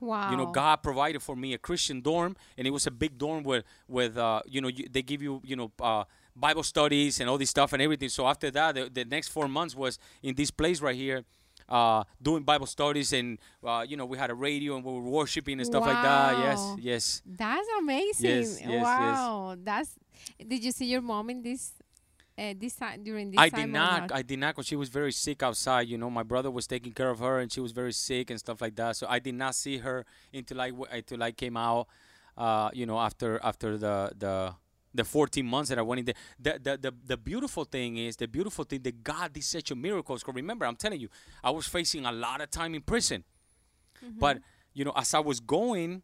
Wow. You know, God provided for me a Christian dorm, and it was a big dorm with with uh, you know you, they give you you know uh, Bible studies and all this stuff and everything. So after that, the, the next four months was in this place right here. Uh, doing Bible studies and uh, you know we had a radio and we were worshiping and stuff like that. Yes, yes. That's amazing. Yes, yes, yes. wow. That's. Did you see your mom in this? Uh, this time during this I time did or not. I did not because she was very sick outside. You know, my brother was taking care of her, and she was very sick and stuff like that. So I did not see her until I w- until I came out. Uh, you know, after after the the the 14 months that I went in there. The, the the the beautiful thing is the beautiful thing that God did such a miracles. Because remember, I'm telling you, I was facing a lot of time in prison. But you know, as I was going,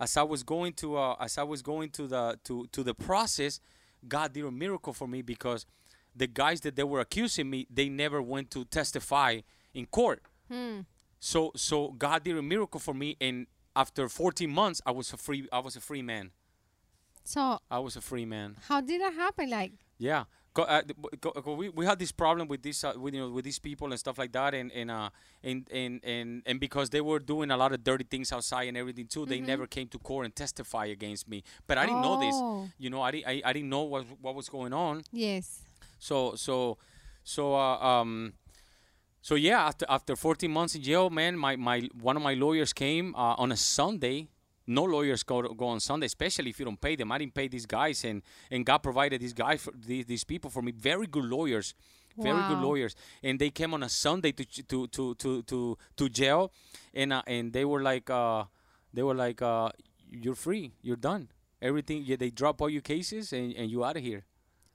as I was going to uh, as I was going to the to to the process, God did a miracle for me because the guys that they were accusing me, they never went to testify in court. Hmm. So so God did a miracle for me, and after 14 months, I was a free I was a free man. So I was a free man. how did that happen? Like, Yeah. Uh, we, we had this problem with this uh, with you know with these people and stuff like that and and uh and and and, and because they were doing a lot of dirty things outside and everything too they never came to court and testify against me but I didn't know Oh. this you know I, I, I didn't know what what was going on yes. so so so uh, um so yeah after after 14 months in jail man my my one of my lawyers came uh, on a Sunday no lawyers go go on Sunday especially if you don't pay them I didn't pay these guys and and God provided these guys for these, these people for me very good lawyers very good lawyers and they came on a Sunday to to to to to, to jail and uh, and they were like uh they were like uh you're free you're done everything yeah, they drop all your cases and, and you out of here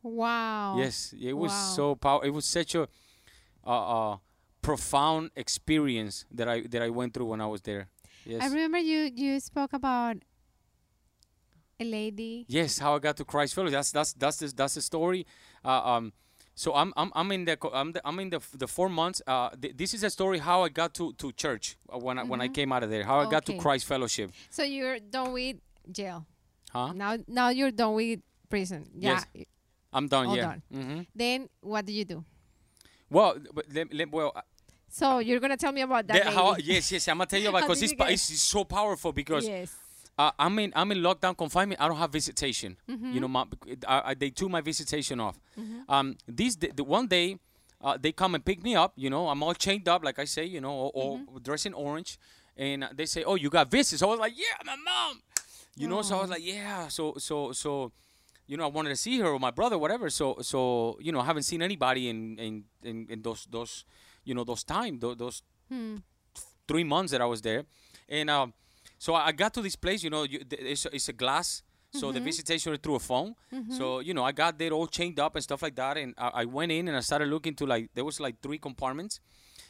Wow. Yes, it was Wow. so power. It was such a uh, uh, profound experience that I that I went through when I was there. Yes. I remember you you spoke about a lady. yes, how I got to Christ Fellowship. That's that's that's the, that's the story. Uh, um, so I'm I'm I'm in the I'm the, I'm in the the four months. Uh, th- this is a story how I got to to church uh, when I when I came out of there. How I got to Mm-hmm. Christ Fellowship. So you're done with jail. Huh? Now now you're done with prison. Yeah. Yes. I'm done. All yeah. done. hmm Then what do you do? Well, but let, let, well, So you're gonna tell me about that how, yes, yes. I'm gonna tell you about because did it's, you pa- get- it's so powerful because yes. uh, I'm in I'm in lockdown confinement. I don't have visitation. Mm-hmm. You know, my, I, I, they took my visitation off. Um, these the, the one day, uh, they come and pick me up. You know, I'm all chained up, like I say. You know, or, or Mm-hmm. dressed in orange, and they say, "Oh, you got visits." I was like, "Yeah, my mom." You know, so I was Oh. like, "Yeah." So so so. You know, I wanted to see her or my brother, whatever. So, so you know, I haven't seen anybody in in, in, in those those, you know, those time those, those Hmm. three months that I was there, and um, so I got to this place. You know, you, th- it's, a, it's a glass, so the visitation through a phone. So you know, I got there all chained up and stuff like that, and I, I went in and I started looking to like there was like three compartments,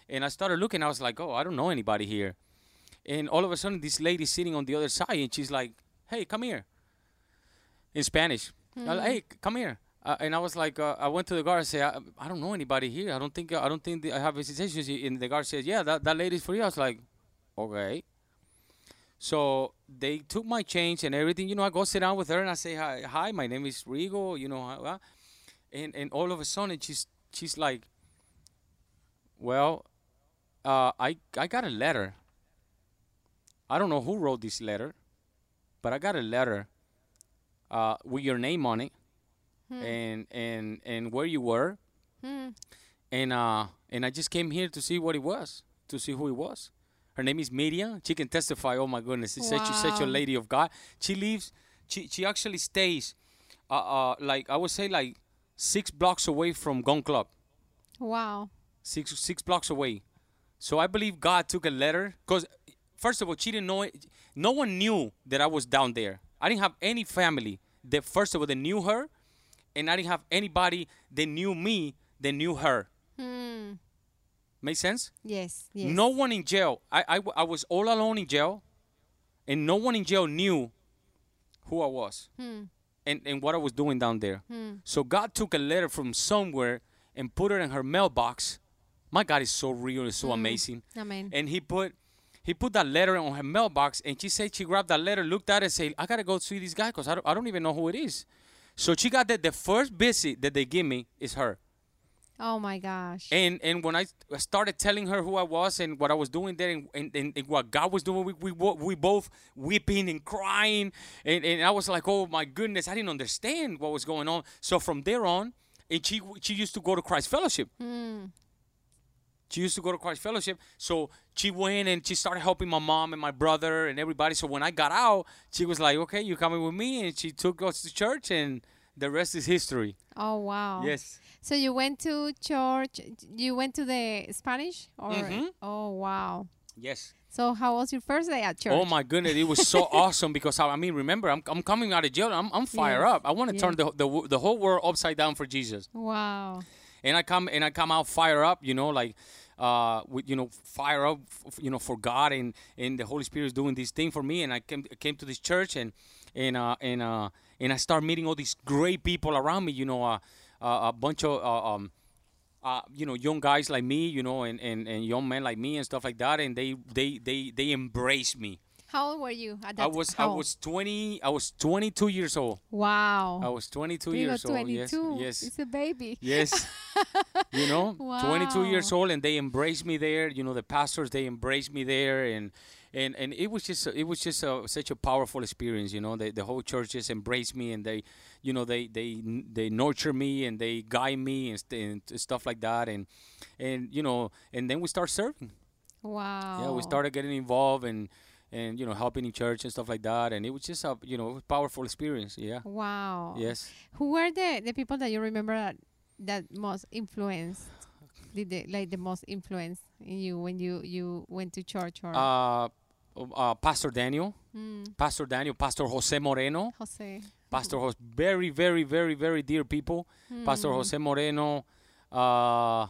and I started looking. I was like, oh, I don't know anybody here, and all of a sudden this lady sitting on the other side, and she's like, hey, come here, in Spanish. I like, hey, come here. Uh, and I was like, uh, I went to the guard and said, I, I don't know anybody here. I don't think I don't think I have visitations. here." And the guard says, Yeah, that, that lady's for you. I was like, Okay. So they took my change and everything. You know, I go sit down with her and I say, Hi, hi my name is Rigo. You know, uh, uh," and and all of a sudden she's she's like, Well, uh, I I got a letter. I don't know who wrote this letter, but I got a letter uh, with your name on it and and and where you were Hmm. and uh and I just came here to see what it was to see who it was her name is Miriam she can testify oh my goodness it's such a, such a lady of God she lives she she actually stays uh, uh like I would say like six blocks away from Gun Club Wow. six six blocks away. So I believe God took a letter because first of all, she didn't know it. No one knew that I was down there. I didn't have any family that first of all that knew her, and I didn't have anybody that knew me that knew her. Hmm. Make sense? Yes. Yes. No one in jail. I, I, I was all alone in jail, and no one in jail knew who I was Hmm. and, and what I was doing down there. So God took a letter from somewhere and put it in her mailbox. My God is so real, it's so amazing. Amen. And he put he put that letter on her mailbox and she said she grabbed that letter, looked at it and said, I gotta go see this guy because I don't, I don't even know who it is. So she got that the first visit that they give me is her. Oh my gosh. And and when I started telling her who I was and what I was doing there and, and, and, and what God was doing, we, we we both weeping and crying. And, and I was like, oh my goodness, I didn't understand what was going on. So from there on, and she she used to go to Christ Fellowship. Hmm. She used to go to Christ Fellowship. So she went and she started helping my mom and my brother and everybody. So when I got out, she was like, okay, you coming with me? And she took us to church and the rest is history. oh wow. Yes. So you went to church. You went to the Spanish or? Mhm. Oh wow. Yes. So how was your first day at church? Oh my goodness, it was so awesome because I, I mean, remember, I'm, I'm coming out of jail. I'm, I'm fire Yes, up. I want to turn the, the the whole world upside down for Jesus. Wow. And I come and I come out fire up, you know, like uh, with you know, fire up, f- you know, for God and and the Holy Spirit is doing this thing for me. And I came came to this church and and uh, and uh, and I start meeting all these great people around me. You know, uh, uh, a bunch of uh, um, uh, you know, young guys like me, you know, and, and, and young men like me and stuff like that, and they they they they embrace me. How old were you at that I was I was 20 I was 22 years old. Wow. I was 22 Rigo, years old. Yes. 22. Yes. It's a baby. Yes. you know, 22 years old and they embraced me there, you know, the pastors they embraced me there and and and it was just it was just a, such a powerful experience, you know. The the whole church just embraced me and they you know, they they they nurture me and they guide me and, st- and stuff like that and and you know, and then we start serving. Wow. Yeah, we started getting involved and and you know helping in church and stuff like that and it was just a you know powerful experience yeah Wow. yes Who were the, the people that you remember that, that most influenced, did the, like the most influence in you when you, you went to church or uh, uh pastor daniel Mm, pastor daniel pastor jose moreno Jose? pastor Jose, very very very very dear people pastor Mm. jose moreno uh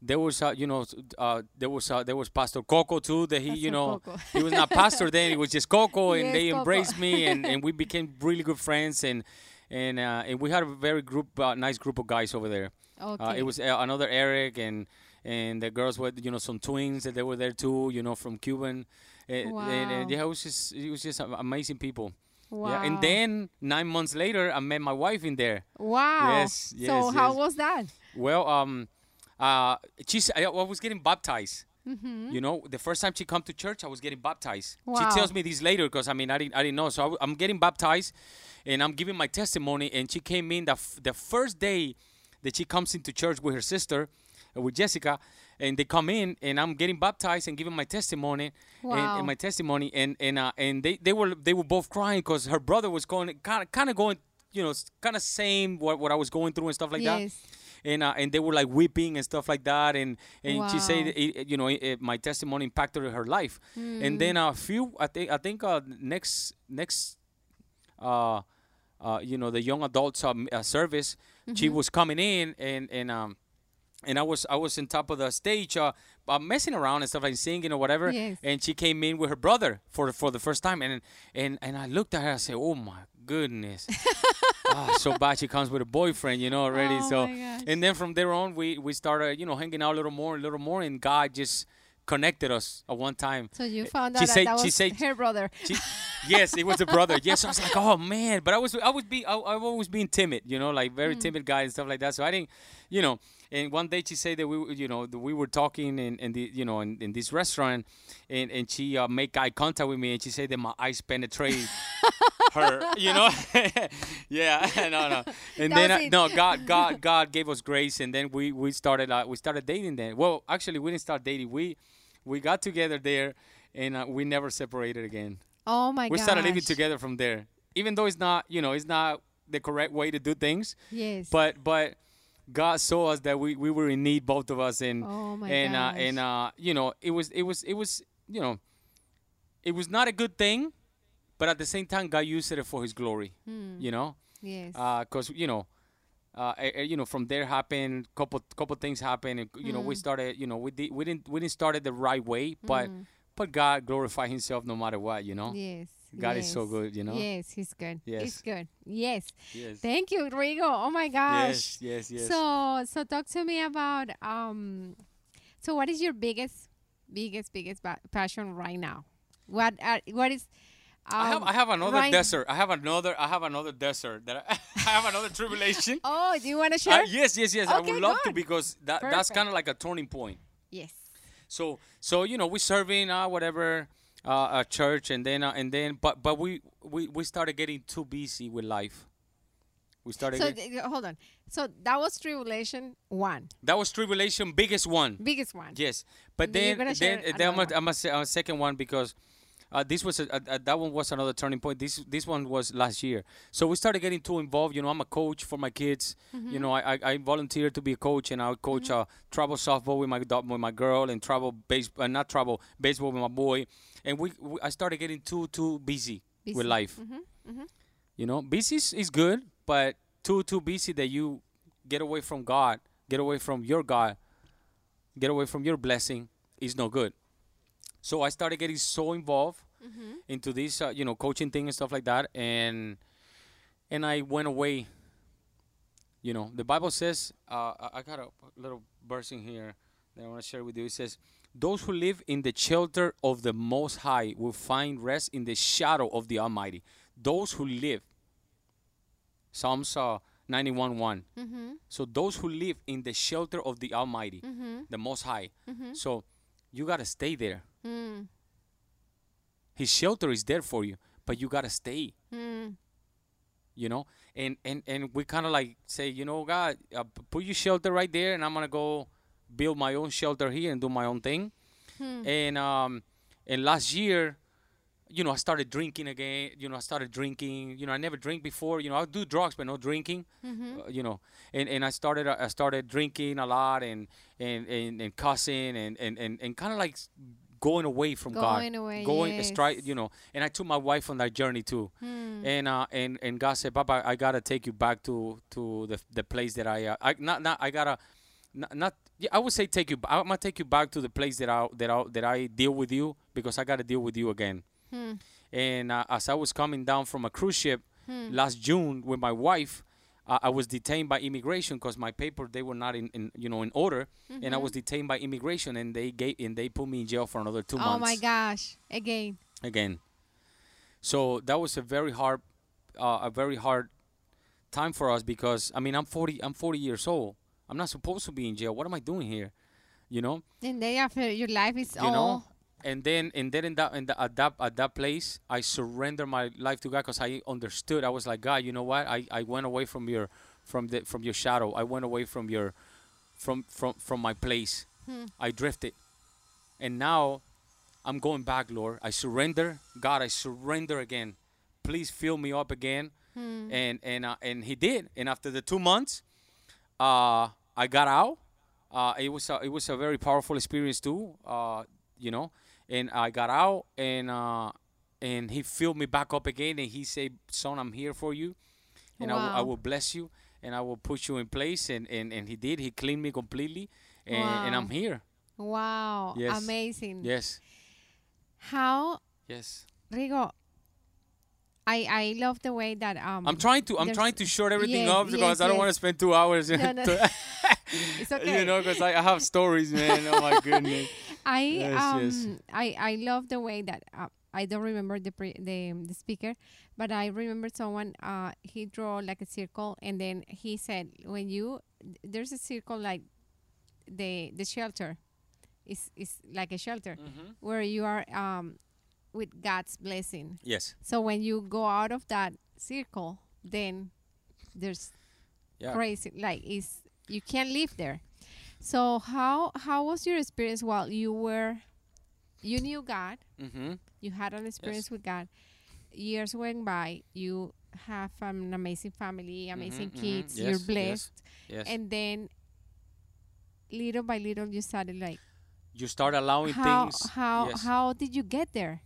there was uh, you know uh, there was uh, there was pastor coco too that he you know Coco. he was not pastor then he was just coco and Yes, they Coco. embraced me and, and we became really good friends and and uh, and we had a very group uh, nice group of guys over there Okay. Uh, it was uh, another Eric and and the girls were you know some twins that they were there too you know from Cuban and, and, and Wow. yeah it was just it was just amazing people wow. yeah and then nine months later I met my wife in there Wow. Yes, So yes, how was that? well um uh she's I, I was getting baptized Mm-hmm. you know the first time she come to church I was getting baptized Wow. she tells me this later because I mean I didn't I didn't know so I, w- I'm getting baptized and I'm giving my testimony and she came in the, f- the first day that she comes into church with her sister uh, with Jessica and they come in and I'm getting baptized and giving my testimony and, Wow. and my testimony and and uh, and they, they were they were both crying because her brother was going kind of kind of going you know kind of same what, what I was going through and stuff like that yes. And uh, and they were like weeping and stuff like that and and she said it, you know it, my testimony impacted her life and then a few i think i think uh, next next uh uh you know the young adults um, uh, service she was coming in and and um and I was I was on top of the stage, uh, uh, messing around and stuff like singing or whatever. Yes. And she came in with her brother for for the first time, and and and I looked at her. I said, "Oh my goodness, ah, so bad she comes with a boyfriend, you know already." Oh so and then from there on, we we started you know hanging out a little more, a little more, and God just connected us at one time. So you found out She that said- that she was said- her brother. She, yes, it was a brother. Yes, I was like, oh man, but I was I was be I, I always being timid, you know, like very timid guy and stuff like that. So I didn't, you know. And one day she said that we, were- you know, that we were talking in, in the, you know, in, in this restaurant, and and she uh, make eye contact with me, and she said that my eyes penetrate her, you know. yeah, no, no. And That then uh, no, God, God, God gave us grace, and then we we started uh, we started dating. Then, well, actually, we didn't start dating. We we got together there, and uh, we never separated again Oh my god. we started living together from there even though it's not you know it's not the correct way to do things Yes. but but god saw us that we, we were in need both of us and Oh and uh, and uh, you know it was it was it was you know it was not a good thing but at the same time god used it for his glory Hmm. you know yes. because you know uh, eh, eh, you know from there happened couple couple things happened and you know we Mm. started you know we did, we didn't we didn't start it the right way but Mm. but god glorified himself no matter what you know yes. God is so good, you know? Yes, he's good. Yes, He's Yes. good. Yes. yes Thank you, Rigo. Oh my gosh. Yes, yes, yes. So, so talk to me about um. So, what is your biggest, biggest, biggest passion right now? What are, what is I have um, I have another right- desert. I have another I have another desert that I, I have another tribulation. Oh, do you want to Uh, share? yes, yes, yes. I would love to because that that's kind of like a turning point. Yes. So so you know we're serving uh, whatever uh, a church and then uh, and then but but we, we we started getting too busy with life. We started. So th- hold on. So that was tribulation one, that was tribulation biggest one. biggest one. Yes, but then then then then I'm gonna, I'm gonna say a second one because uh, this was a, a, a- that one was another turning point. This this one was last year. So we started getting too involved. You know, I'm a coach for my kids. Mm-hmm. You know, I, I I volunteered to be a coach, and I would coach uh, travel softball with my with my girl, and travel base uh, not travel baseball with my boy. And we, we I started getting too too busy, Busy. with life. Mm-hmm. You know, busy is, is good, but too too busy that you get away from God, get away from your God, get away from your blessing is no good. So I started getting so involved into this, uh, you know, coaching thing and stuff like that, and and I went away. You know, the Bible says, uh, I I got a little verse in here that I want to share with you. It says, "Those who live in the shelter of the Most High will find rest in the shadow of the Almighty." Those who live. Psalms uh, 91 1. Mm-hmm. So those who live in the shelter of the Almighty, Mm-hmm. the Most High. Mhm. So you gotta stay there. Mm. His shelter is there for you, but you gotta stay. Mm. You know, and and and we kind of like say, you know, God, uh, put your shelter right there, and I'm gonna go build my own shelter here and do my own thing. Hmm. And um, and last year, you know, I started drinking again. You know, I started drinking. You know, I never drink before. You know, I do drugs, but no drinking. Mm-hmm. uh, you know and, and i started i started drinking a lot and and and, and cussing and and and, and kind of like going away from Going god going away, going yes. you know and i took my wife on that journey too Hmm. and uh and and god said papa i gotta take you back to to the the place that i uh, i not not i gotta not, not yeah, I would say take you. I'm gonna take you back to the place that I that I that I deal with you because I gotta deal with you again. Hmm. And uh, as I was coming down from a cruise ship Hmm. last June with my wife, uh, I was detained by immigration because my paper they were not in, in you know in order, and I was detained by immigration, and they gave and they put me in jail for another two Oh months Oh my gosh! Again. again. So that was a very hard, uh, a very hard time for us because I mean I'm 40, I'm 40 years old. I'm not supposed to be in jail. What am I doing here? You know, And then after your life is you all. know. And then, and then in that, in the, at that, at that place, I surrendered my life to God because I understood. I was like, God, you know what? I, I went away from your, from the, from your shadow. I went away from your, from, from, from my place. Hmm. I drifted, and now, I'm going back, Lord. I surrender, God. I surrender again. Please fill me up again. Hmm. And and uh, and He did. And after the two months, uh, I got out. Uh, it was a, it was a very powerful experience too. Uh, you know, and I got out and uh, and he filled me back up again and he said, "Son, I'm here for you, and I, will, will bless you and I will put you in place." And and, and he did. He cleaned me completely, and, and I'm here. Wow. Yes. Amazing. Yes, How yes. Rigo? I I love the way that um. I'm trying to I'm trying to short everything yes, up because yes, I don't want to spend two hours. No, no. It's okay. You know, because I, I have stories, man. Oh my goodness. I Yes, um yes. I I love the way that uh, I don't remember the pre- the the speaker, but I remember someone uh he draw like a circle and then he said when you there's a circle like the the shelter is is like a shelter Mm-hmm. where you are um with God's blessing. Yes. So when you go out of that circle, then there's Yeah. crazy like is you can't live there. So how how was your experience while you were you knew God, Mm-hmm. you had an experience with God. Years went by, you have an amazing family, amazing Mhm, mhm. kids, Yes, you're yes, blessed. Yes. And then little by little you started like you start allowing how things. how yes. how did you get there?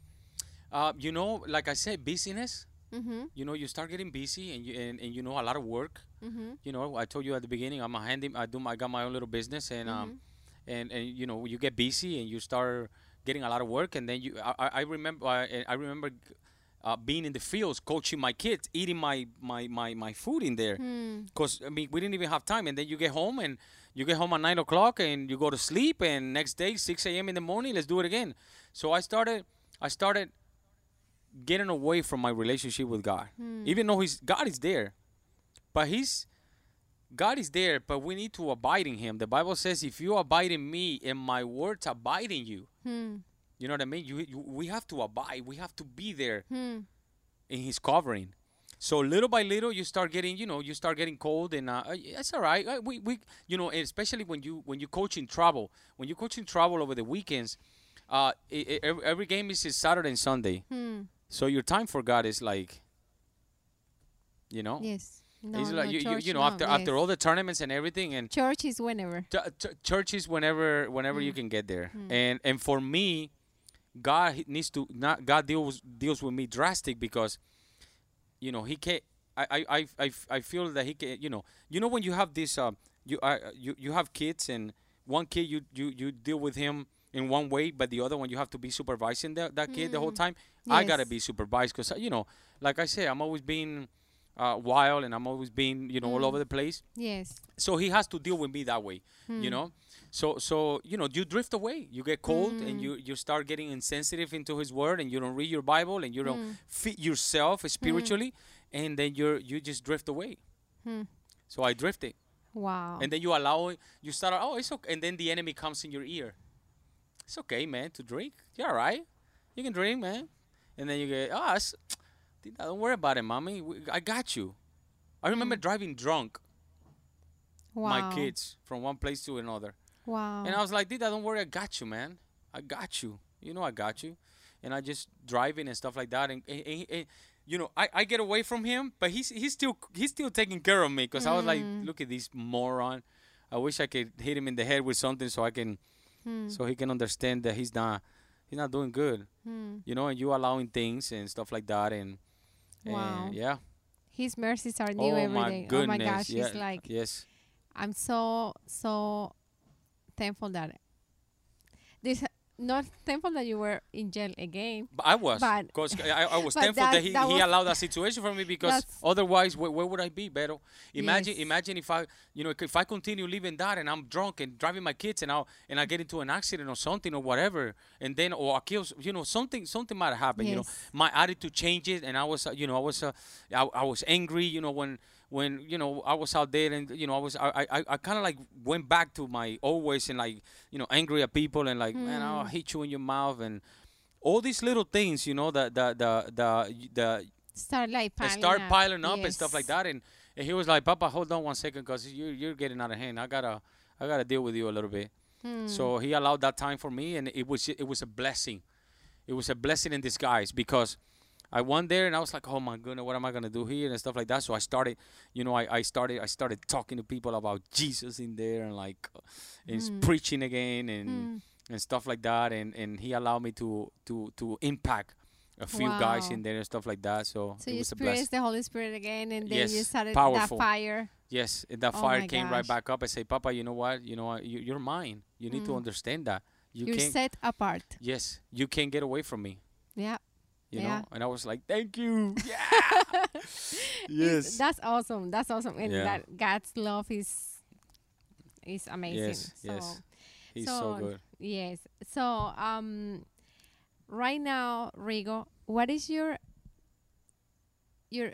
Uh, you know, like I said, busyness. Mm-hmm. You know, you start getting busy, and you and, and you know a lot of work. Mm-hmm. You know, I told you at the beginning, I'm a handy. I do. my- I got my own little business, and Mm-hmm. um, and and you know, you get busy, and you start getting a lot of work, and then you. I, I- remember. I, I remember. Uh, being in the fields, coaching my kids, eating my my my, my food in there, Hmm. because I mean we didn't even have time. And then you get home and you get home at nine o'clock and you go to sleep. And next day six a.m. in the morning, let's do it again. So I started I started getting away from my relationship with God. Hmm. Even though he's God is there. But he's God is there, but we need to abide in him. The Bible says if you abide in me and my words abide in you. Hmm. You know what I mean? You, you we have to abide. We have to be there Hmm. in his covering. So little by little, you start getting, you know, you start getting cold, and uh, uh, it's all right. Uh, we, we, you know, especially when you when you coach in travel, when you coach in travel over the weekends, uh, i i every, game is is Saturday and Sunday. Hmm. So your time for God is like, you know, Yes. No, it's like no you, you, church, you know no, after after all the tournaments and everything, and church is whenever. ch- ch- churches whenever whenever you can get there. And and for me god needs to not god deals deals with me drastic because you know he can't I feel that he can you know you know when you have this uh you uh, you you have kids and one kid you you you deal with him in one way but the other one you have to be supervising that, that kid the whole time i gotta be supervised because you know like i say i'm always being uh, wild and i'm always being you know all over mm. the place. Yes. so he has to deal with me that way you hmm. know? So so you know you drift away. You get cold and mm. you you start getting insensitive into his word and you don't read your bible and you don't mm. fit yourself spiritually and then you're you just drift away. Hmm. So i drifted. Wow. and then you allow it you start oh it's okay and then the enemy comes in your ear. It's okay man to drink. You're all right. You can drink man and then you get oh don't worry about it mommy We- i got you i remember mm. driving drunk wow. my kids from one place to another. Wow. And I was like, Dida, don't worry, I got you, man. I got you. You know, I got you. And I just driving and stuff like that. And, and, and- and, you know, I, I get away from him, but he's he's still he's still taking care of me because I was like, mm. look at this moron. I wish I could hit him in the head with something so I can, hmm. so he can understand that he's not he's not doing good. Hmm. You know, and you allowing things and stuff like that, and, and Wow. yeah. His mercies are new oh every my day. goodness! Oh my gosh. yeah, It's like yes. I'm so so thankful that this not thankful that you were in jail again. But I was, But- because I, I was thankful that, that- he, that he allowed that situation for me because otherwise, where, where would I be, Beto? Imagine, Yes. imagine if I, you know, if I continue living that and I'm drunk and driving my kids and I and I get into an accident or something or whatever, and then or I kill, you know, something something might happen. You know, my attitude changes, and I was, uh, you know, I was, uh, I, I was angry. You know, when when you know I was out there and you know I was I I, I kind of like went back to my old ways and like you know angry at people and like man I'll hit you in your mouth and all these little things you know the the the the, the Start like piling start up. piling up and stuff like that and, and he was like Papa hold on one second because you you're getting out of hand. I gotta I gotta deal with you a little bit. Hmm. so he allowed that time for me and it was it was a blessing. It was a blessing in disguise because I went there and I was like, oh my goodness, what am I gonna do here and stuff like that. So I started, you know, I, I started I started talking to people about Jesus in there and like, and Hmm. preaching again and and stuff like that. And and he allowed me to to to impact a few guys in there and stuff like that. So, So it you was a blessing. experienced the Holy Spirit again, and then you started powerful. that fire. Yes, and that Oh fire came right back up. I say, Papa, you know what? You know, what? you, you're mine. You need to understand that. You are can't. set apart. Yes, you can't get away from me. Yeah. You Yeah. know, and I was like, thank you. Yeah. yes. That's awesome. That's awesome. And Yeah. that God's love is is amazing. Yes, so, yes. He's so, so good. Yes. So um right now, Rigo, what is your your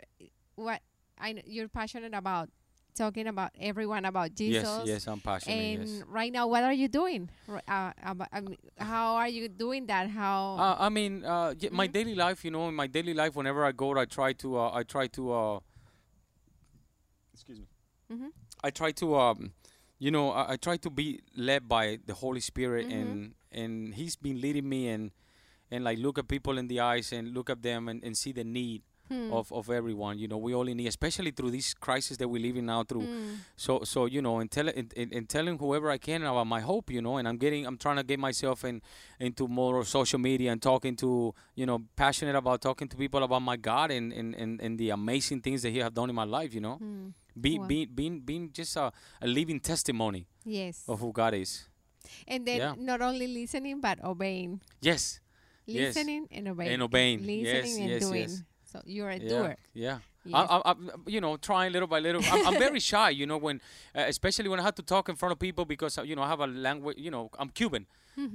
what I you're passionate about talking about everyone about Jesus. Yes, yes, I'm passionate. And yes. right now, what are you doing? Uh, how are you doing that? How? Uh, I mean, uh, y- my daily life, you know, in my daily life, whenever I go, I try to, uh, I try to, uh, excuse me, Mm-hmm. I try to, um, you know, I, I try to be led by the Holy Spirit, Mhm. and and He's been leading me, and and like look at people in the eyes and look at them and, and see the need Hmm. of, of everyone. You know, we only need, especially through this crisis that we're living now through. Hmm. So so you know, and tell and, and, and telling whoever I can about my hope, you know, and I'm getting I'm trying to get myself in into more social media and talking to you know passionate about talking to people about my God and and, and, and the amazing things that He have done in my life, you know, be Wow. being being being just a, a living testimony Yes. of who God is. And then Yeah. not only listening but obeying. Yes, Yes. Listening and obeying. And obeying. Listening Yes, and yes, doing. yes. So you're a yeah, doer. yeah. Yes. I, I, I'm, you know, trying little by little. I'm, I'm very shy, you know, when, uh, especially when I have to talk in front of people because, uh, you know, I have a language, you know, I'm Cuban.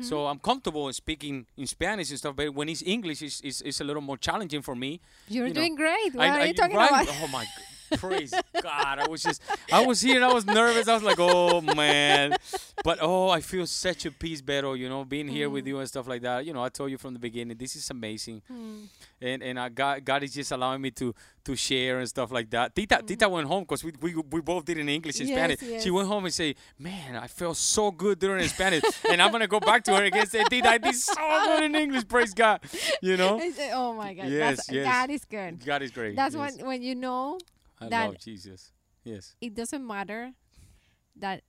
So I'm comfortable in speaking in Spanish and stuff. But when it's English, it's, it's, it's a little more challenging for me. You're you know, doing great. What I- are I- you talking right? about? Oh my praise God! I was just, I was here and I was nervous. I was like, oh man, but oh, I feel such a peace, Beto. You know, being here Mm. with you and stuff like that. You know, I told you from the beginning, this is amazing, Mm. and and I God, God is just allowing me to to share and stuff like that. Tita, Tita went home because we, we we both did in English and Yes, Spanish. yes. She went home and say, man, I felt so good doing in Spanish, and I'm gonna go back to her again and say, Tita, I did so good in English. Praise God. You know, oh my God. Yes, That's, yes. is good. God is great. That's yes. when when you know I that- love Jesus. Yes. it doesn't matter that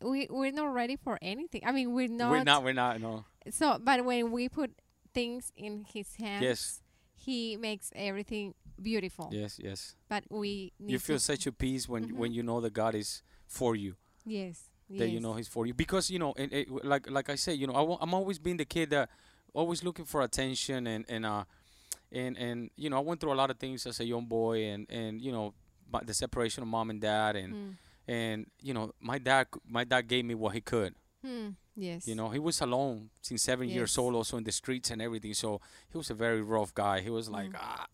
we we're not ready for anything. I mean, we're not. we're not. We're not. No. So, but when we put things in His hands, Yes. He makes everything beautiful. Yes. Yes. But we need You feel such a peace when Mhm. when you know that God is for you. yes, That you know He's for you because you know, and, it, like like I said, you know, I wa- I'm always being the kid that always looking for attention and and uh and and you know I went through a lot of things as a young boy and and you know my, the separation of mom and dad and Mm. and you know my dad my dad gave me what he could Hmm. Yes. You know, he was alone since seven years Yes. old, also in the streets and everything. So he was a very rough guy. He was like, Mm. ah,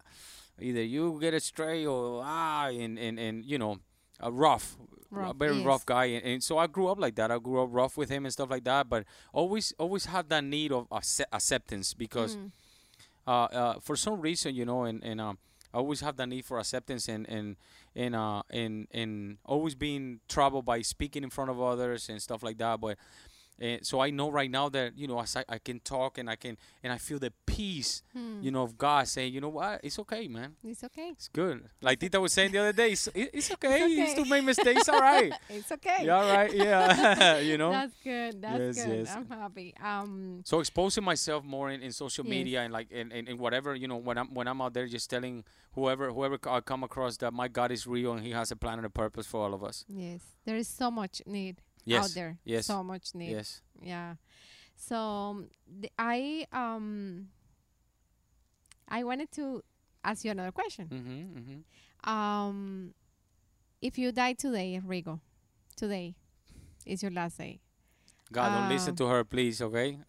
either you get it straight or ah, and and and you know, a rough, a very yes. rough guy. And, and so I grew up like that. I grew up rough with him and stuff like that. But always, always had that need of acce- acceptance because Mm. Uh, uh, for some reason, you know, and and um, I always have the need for acceptance and and and uh and and always being troubled by speaking in front of others and stuff like that. But uh, so I know right now that you know as I, I can talk and I can and I feel the peace, Hmm. you know, of God saying, you know what, it's okay, man. It's okay. It's good. Like Tita was saying the other day, it's, it's okay. You okay. still make mistakes, all right. It's okay. Yeah, all right. Yeah, you know. That's good. That's Yes, good. yes. I'm happy. Um. So exposing myself more in, in social Yes. media and like and, and, and whatever you know when I'm when I'm out there just telling whoever whoever I come across that my God is real and He has a plan and a purpose for all of us. Yes. There is so much need Yes. out there. Yes. So much need. Yes. Yeah. So the, I um I wanted to ask you another question. Mm-hmm, mm-hmm. Um, if you die today, Rigo, today is your last day. God, don't listen Um, to her, please. Okay.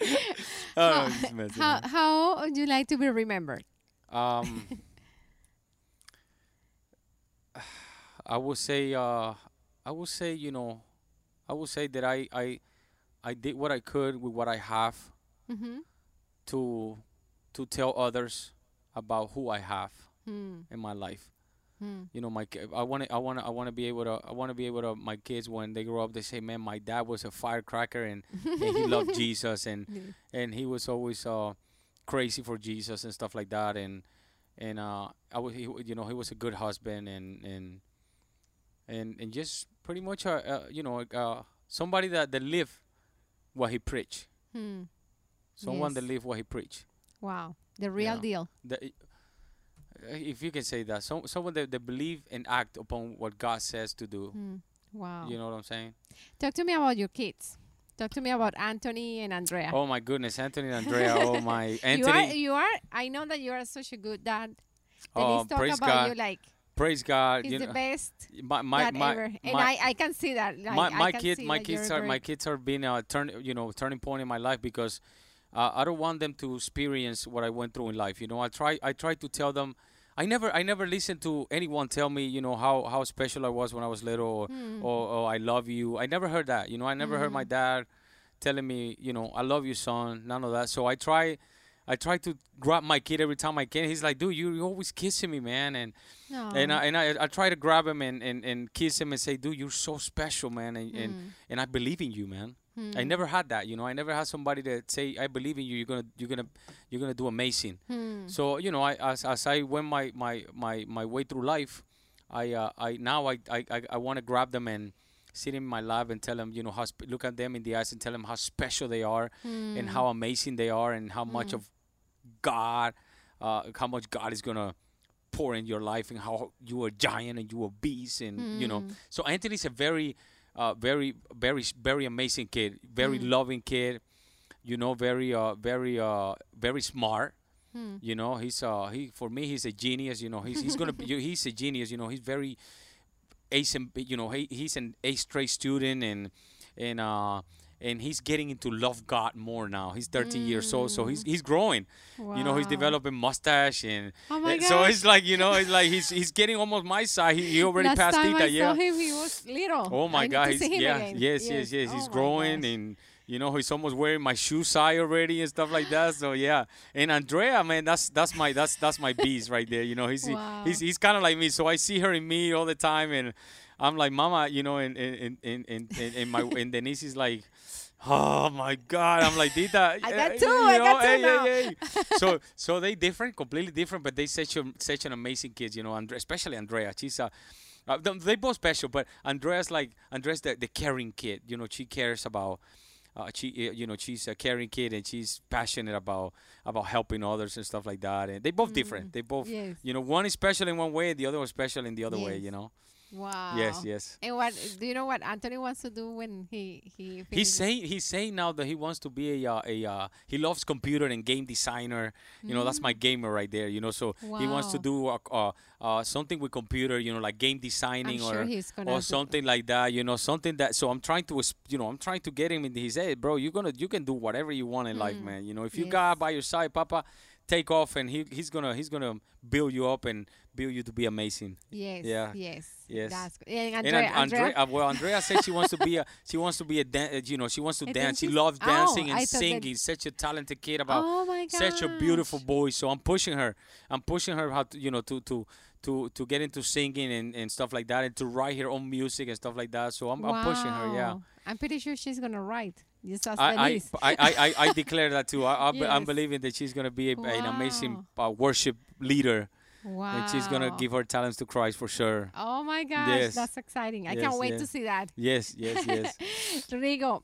oh, How- How how would you like to be remembered? um, I would say, uh, I would say, you know, I would say that I, I, I did what I could with what I have Mm-hmm. to, to tell others about who I have Hmm. in my life. Hmm. you know my i want to i want to i want to be able to i want to be able to my kids when they grow up they say man my dad was a firecracker and, and he loved jesus and Yes. and he was always uh crazy for jesus and stuff like that and and uh i was he, you know he was a good husband and and and and just pretty much uh, uh you know uh somebody that that live what he preached Hmm. someone that live what he preached Wow. The real deal. the, uh, if you can say that so, someone that, that believe and act upon what god says to do Hmm. Wow. you know what i'm saying Talk to me about your kids. Talk to me about Anthony and Andrea. Oh my goodness, Anthony and Andrea. Oh my Anthony. You are, you are. I know that you are such a good dad. Oh, Denise talk praise about God. you like Praise God. he's You the know, best my my my, ever, and my, I, I can see that. My, I my can kid see my kids are my kids are being a turn you know turning point in my life because uh, I don't want them to experience what I went through in life. You know, I try I try to tell them. I never I never listened to anyone tell me you know how how special I was when I was little or Hmm. or, or I love you. I never heard that. You know, I never heard my Mm. dad telling me, you know, I love you, son. None of that. So I try, I try to grab my kid every time I can. He's like, dude, you you always kissing me, man, and and I, and I I try to grab him and, and, and kiss him and say, dude, you're so special, man, and and, Hmm. and I believe in you, man. I Hmm. never had that, you know. I never had somebody that say, I believe in you. You're gonna you're gonna you're gonna do amazing. Hmm. So you know, I as, as I went my, my, my, my way through life, I uh, I now I I, I, I want to grab them and sit in my lap and tell them, you know, how sp- look at them in the eyes and tell them how special they are and Hmm. how amazing they are and how much Mm. of God, uh, how much God is gonna pour in your life and how you are a giant and you are a beast and you know. Hmm. So Anthony's a very, uh, very, very, very amazing kid, very Mm. loving kid. You know, very, uh, very, uh, very smart. Hmm. You know, he's uh he for me he's a genius. You know, he's he's gonna be he's a genius. You know, he's very ace. and- You know, he he's an A straight student and and uh and he's getting into love God more now. He's 13 years old, so he's mm. he's growing. You know, he's developing mustache and Oh my eh, so gosh. it's like you know, it's like he's he's getting almost my size. He, he already Last passed time Tita, I yeah. saw him, he was little. Oh I my need God! He's, yeah, again. yes, yes, yes. Oh He's growing, gosh. and you know he's almost wearing my shoe size already and stuff like that. So yeah, and Andrea, man, that's that's my that's that's my beast right there. You know, he's Wow. he's he's kind of like me. So I see her in me all the time, and I'm like, Mama, you know, and and and and and, and my and Denise is like. Oh my God! I'm like Tita. I got eh, two, you I got two hey, now. hey, hey. so so they different, completely different, but they such a, such an amazing kids. You know, Andre, especially Andrea. She's a uh, th- they both special, but Andrea's like Andrea's the, the caring kid. You know, she cares about. Uh, she, you know, she's a caring kid and she's passionate about about helping others and stuff like that. And they both different. They both, Yes. you know, one is special in one way, the other was special in the other way. You know. Wow. Yes, yes. And what do you know? What Anthony wants to do when he he He's saying he's saying now that he wants to be a uh, a uh, he loves computer and game designer. You know, that's my gamer right there. You know, so he wants to Mm. Do uh, uh, uh, something with computer. You know, like game designing sure or he's gonna or something like that. You know, something that. So I'm trying to, you know, I'm trying to get him in his head, bro. You're gonna you can do whatever you want in life, man. You know, if you Mm. Yes. got by your side, Papa, take off, and he he's gonna he's gonna build you up and build you to be amazing. Yes. Yeah. Yes. Yes. That's good. And And Andrea, An- Andrea, Andrea, uh, well, Andrea said she wants to be a she wants to be a dan- you know she wants to A dance. She loves Oh, dancing I and singing. Such a talented kid about oh my such a beautiful boy. So I'm pushing her. I'm pushing her how to you know to to to to get into singing and, and stuff like that and to write her own music and stuff like that. So I'm, I'm pushing her. Yeah. I'm pretty sure she's gonna write. Just as I, I, I, I, I I declare that too. I, I, Yes. believing that she's gonna be a, an amazing uh, worship leader, wow. and she's gonna give her talents to Christ for sure. Oh my gosh, Yes. that's exciting! I Yes, can't wait yes. to see that. Yes, yes, yes. Rigo,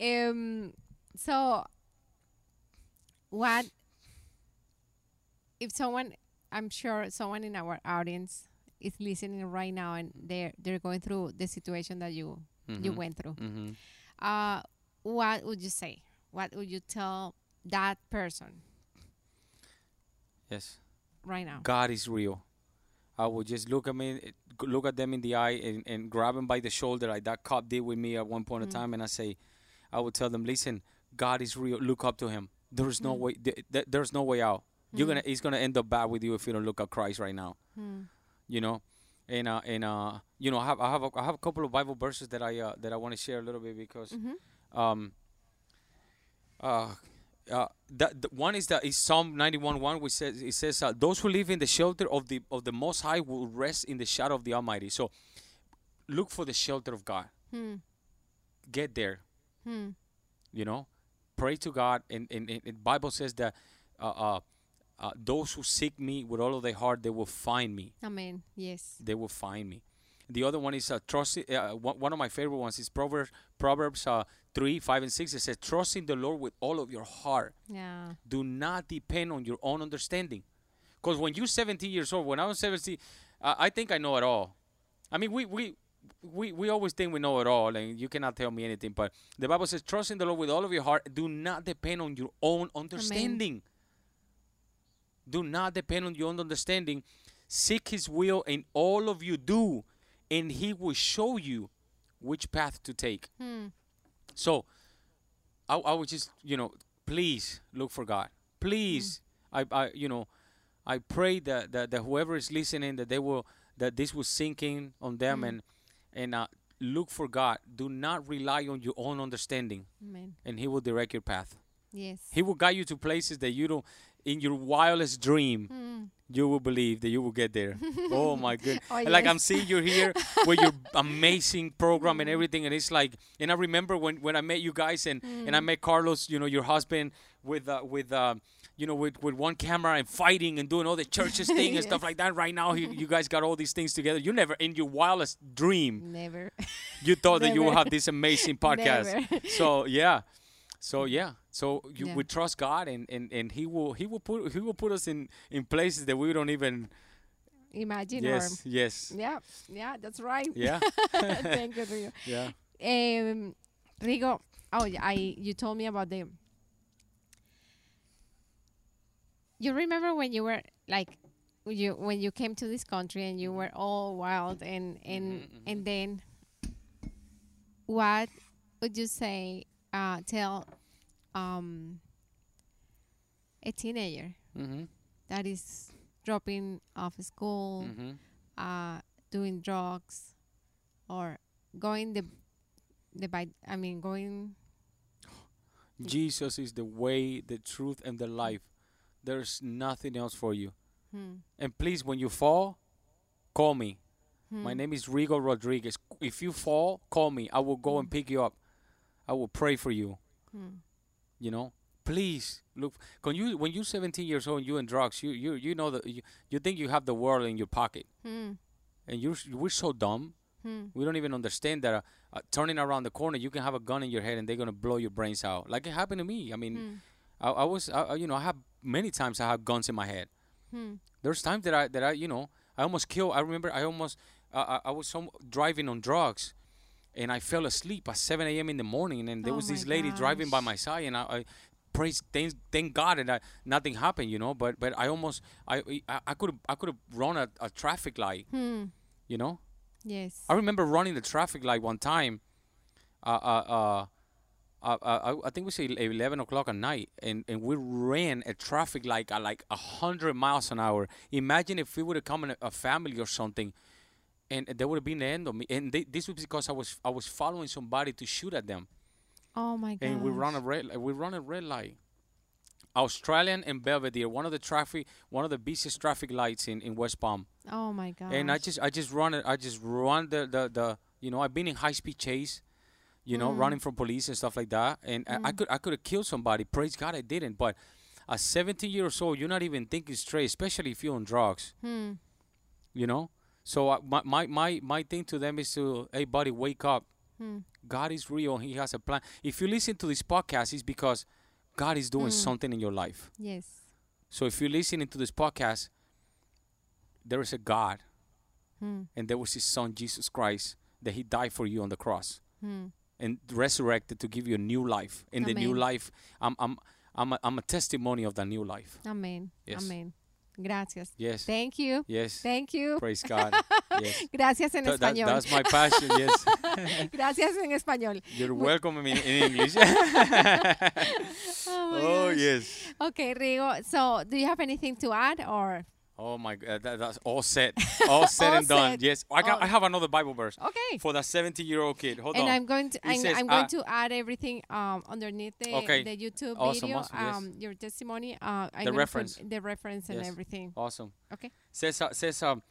um, so what if someone? I'm sure someone in our audience is listening right now, and they're they're going through the situation that you you Mhm. went through. hmm Uh, what would you say? What would you tell that person Yes. Right now? God is real. I would just look at me, look at them in the eye, and, and grab them by the shoulder, like that cop did with me at one point in time, and I say, I would tell them, listen, God is real. Look up to Him. There's no way. Th- th- there's no way out. You're gonna. He's gonna end up bad with you if you don't look at Christ right now. Hmm. You know, and uh, and uh, you know, I have I have a, I have a couple of Bible verses that I uh, that I want to share a little bit because Mhm. um uh uh that the one is that is Psalm 91 1 which says it says uh, those who live in the shelter of the of the most high will rest in the shadow of the almighty so look for the shelter of God Hmm. get there Hmm. you know pray to God and and, and, and Bible says that uh, uh uh, those who seek me with all of their heart they will find me Amen. Yes. they will find me. The other one is uh, trust. Uh, one one of my favorite ones is Proverbs Proverbs uh, three, five, and six. It says, "Trust in the Lord with all of your heart. Yeah. Do not depend on your own understanding." Because when you're 17 years old, when I was 17, uh, I think I know it all. I mean, we we. We, we always think we know it all and you cannot tell me anything but the bible says trust in the lord with all of your heart do not depend on your own understanding do not depend on your own understanding. Seek His will in all of you do, and He will show you which path to take. Hmm. So, I, I would just, you know, please look for God. Please, I, I, you know, I pray that, that that whoever is listening that they will that this will sink in on them and and uh, look for God. Do not rely on your own understanding, Amen. and He will direct your path. Yes. He will guide you to places that you don't. In your wildest dream, Hmm. You will believe that you will get there. oh my goodness! Oh, And Like I'm seeing you here with your amazing program and everything, and it's like, and I remember when, when I met you guys and, and I met Carlos, you know, your husband with uh, with uh, you know with, with one camera and fighting and doing all the churches thing and stuff like that. Right now, you, you guys got all these things together. You never in your wildest dream Never. you thought that you would have this amazing podcast. Never. so yeah, so yeah, so you Yeah. we trust God and, and, and He will He will put He will put us in, in places that we don't even. Imagine Yes, yes, yeah, yeah, that's right. yeah, Thank you, Rigo. yeah. Um, Rigo, oh, I you told me about them. You remember when you were like, you when you came to this country and you were all wild and and Mhm, mhm. and then. What would you say uh, tell um, a teenager Mm-hmm. that is dropping off school, Mm-hmm. uh, doing drugs, or going the the by I mean going Jesus is the way, the truth, and the life. There's nothing else for you. hmm, And please, when you fall, call me. hmm, My name is Rigo Rodriguez. If you fall, call me. I will go and pick you up. I will pray for you. You know, please look. When you when you're 17 years old, and you in drugs. You you you know that you, you think you have the world in your pocket, hmm, and you're we're so dumb. hmm, We don't even understand that uh, uh, turning around the corner, you can have a gun in your head and they're gonna blow your brains out. Like it happened to me. I mean, hmm, I, I was, I, you know, I have many times I have guns in my head. hmm, There's times that I that I, you know, I almost kill. I remember I almost, uh, I, I was some, driving on drugs, and I fell asleep at 7 a.m. in the morning, and there Oh was this lady driving by my side, and I. I Praise, thank, thank God, and I, nothing happened, you know. But, but I almost, I, I could have, I could have run a, a traffic light, hmm. you know. Yes. I remember running the traffic light one time. Uh, uh, uh, uh, uh, I think we say 11 o'clock at night, and, and we ran a traffic light at like 100 miles an hour. Imagine if we would have come in a, a family or something, and there would have been the end of me. And they, this was because I was I was following somebody to shoot at them, Oh my god. and we run a red we run a red light. Australian and Belvedere, one of the traffic, one of the busiest traffic lights in, in West Palm. Oh my god. and I just I just run it. I just run the the, the you know I've been in high speed chase, you know, Mm. running from police and stuff like that. And I, I Mm. could I could have killed somebody. Praise God I didn't. But at 17 years old, you're not even thinking straight, especially if you're on drugs. Hmm. You know. So uh, my, my my my thing to them is to hey buddy wake up. Hmm. God is real. He has a plan. If you listen to this podcast, it's because God is doing Mm. something in your life. Yes. So if you're listening to this podcast, there is a God Hmm. and there was his son Jesus Christ that he died for you on the cross Hmm. and resurrected to give you a new life. In the new life, I'm I'm I'm a, I'm a testimony of that new life. Amen. Yes. Amen. Gracias. Yes. Thank you. Yes. Thank you. Praise God. Yes. Gracias en Th- that- español. that's my passion. Yes. Gracias en español. You're welcome in, in English. Oh, oh yes. Okay, Rigo. So, do you have anything to add or? Oh my God. That, that's all set. All said All and done. set. Yes. I got. All- I have another Bible verse Okay. for that 70 year old kid. Hold and on. I'm going to I'm, says, I'm going uh, to add everything um underneath the Okay. the YouTube Awesome, video awesome, yes. um your testimony uh The reference. the reference and Yes. everything. Awesome. Okay. Says uh, says um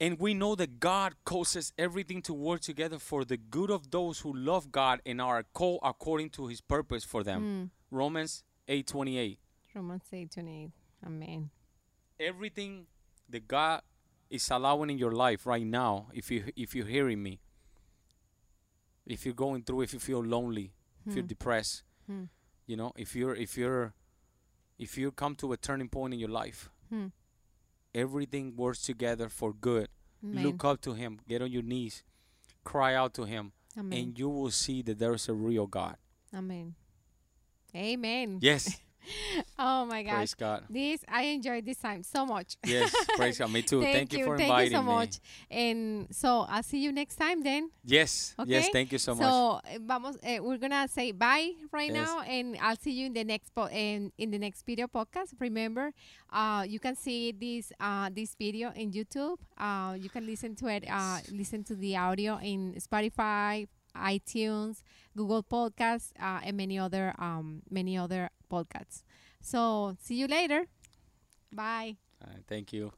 and we know that God causes everything to work together for the good of those who love God and are called according to his purpose for them. Mm. Romans 8:28. Romans 8:28. Amen. Everything that God is allowing in your life right now, if you if you're hearing me, if you're going through, if you feel lonely, if you're Hmm. depressed, Hmm. you know, if you're if you're if you come to a turning point in your life, Hmm. everything works together for good. Amen. Look up to him, get on your knees, cry out to him, Amen. and you will see that there is a real God. Amen. Amen. Yes, Oh my gosh. praise God. This I enjoyed this time so much. Yes, praise God. Me too. Thank, you for thank inviting you so me. much. And so I'll see you next time then. Yes, yes. Thank you so, much. So eh, vamos, eh, we're gonna say bye right Yes. now, and I'll see you in the next po- in, in the next video podcast. Remember, uh, you can see this uh, this video in YouTube. Uh, you can listen to it. Uh, listen to the audio in Spotify, iTunes, Google Podcasts, uh, and many other um, many other podcasts. So see you later. Bye. Right, thank you.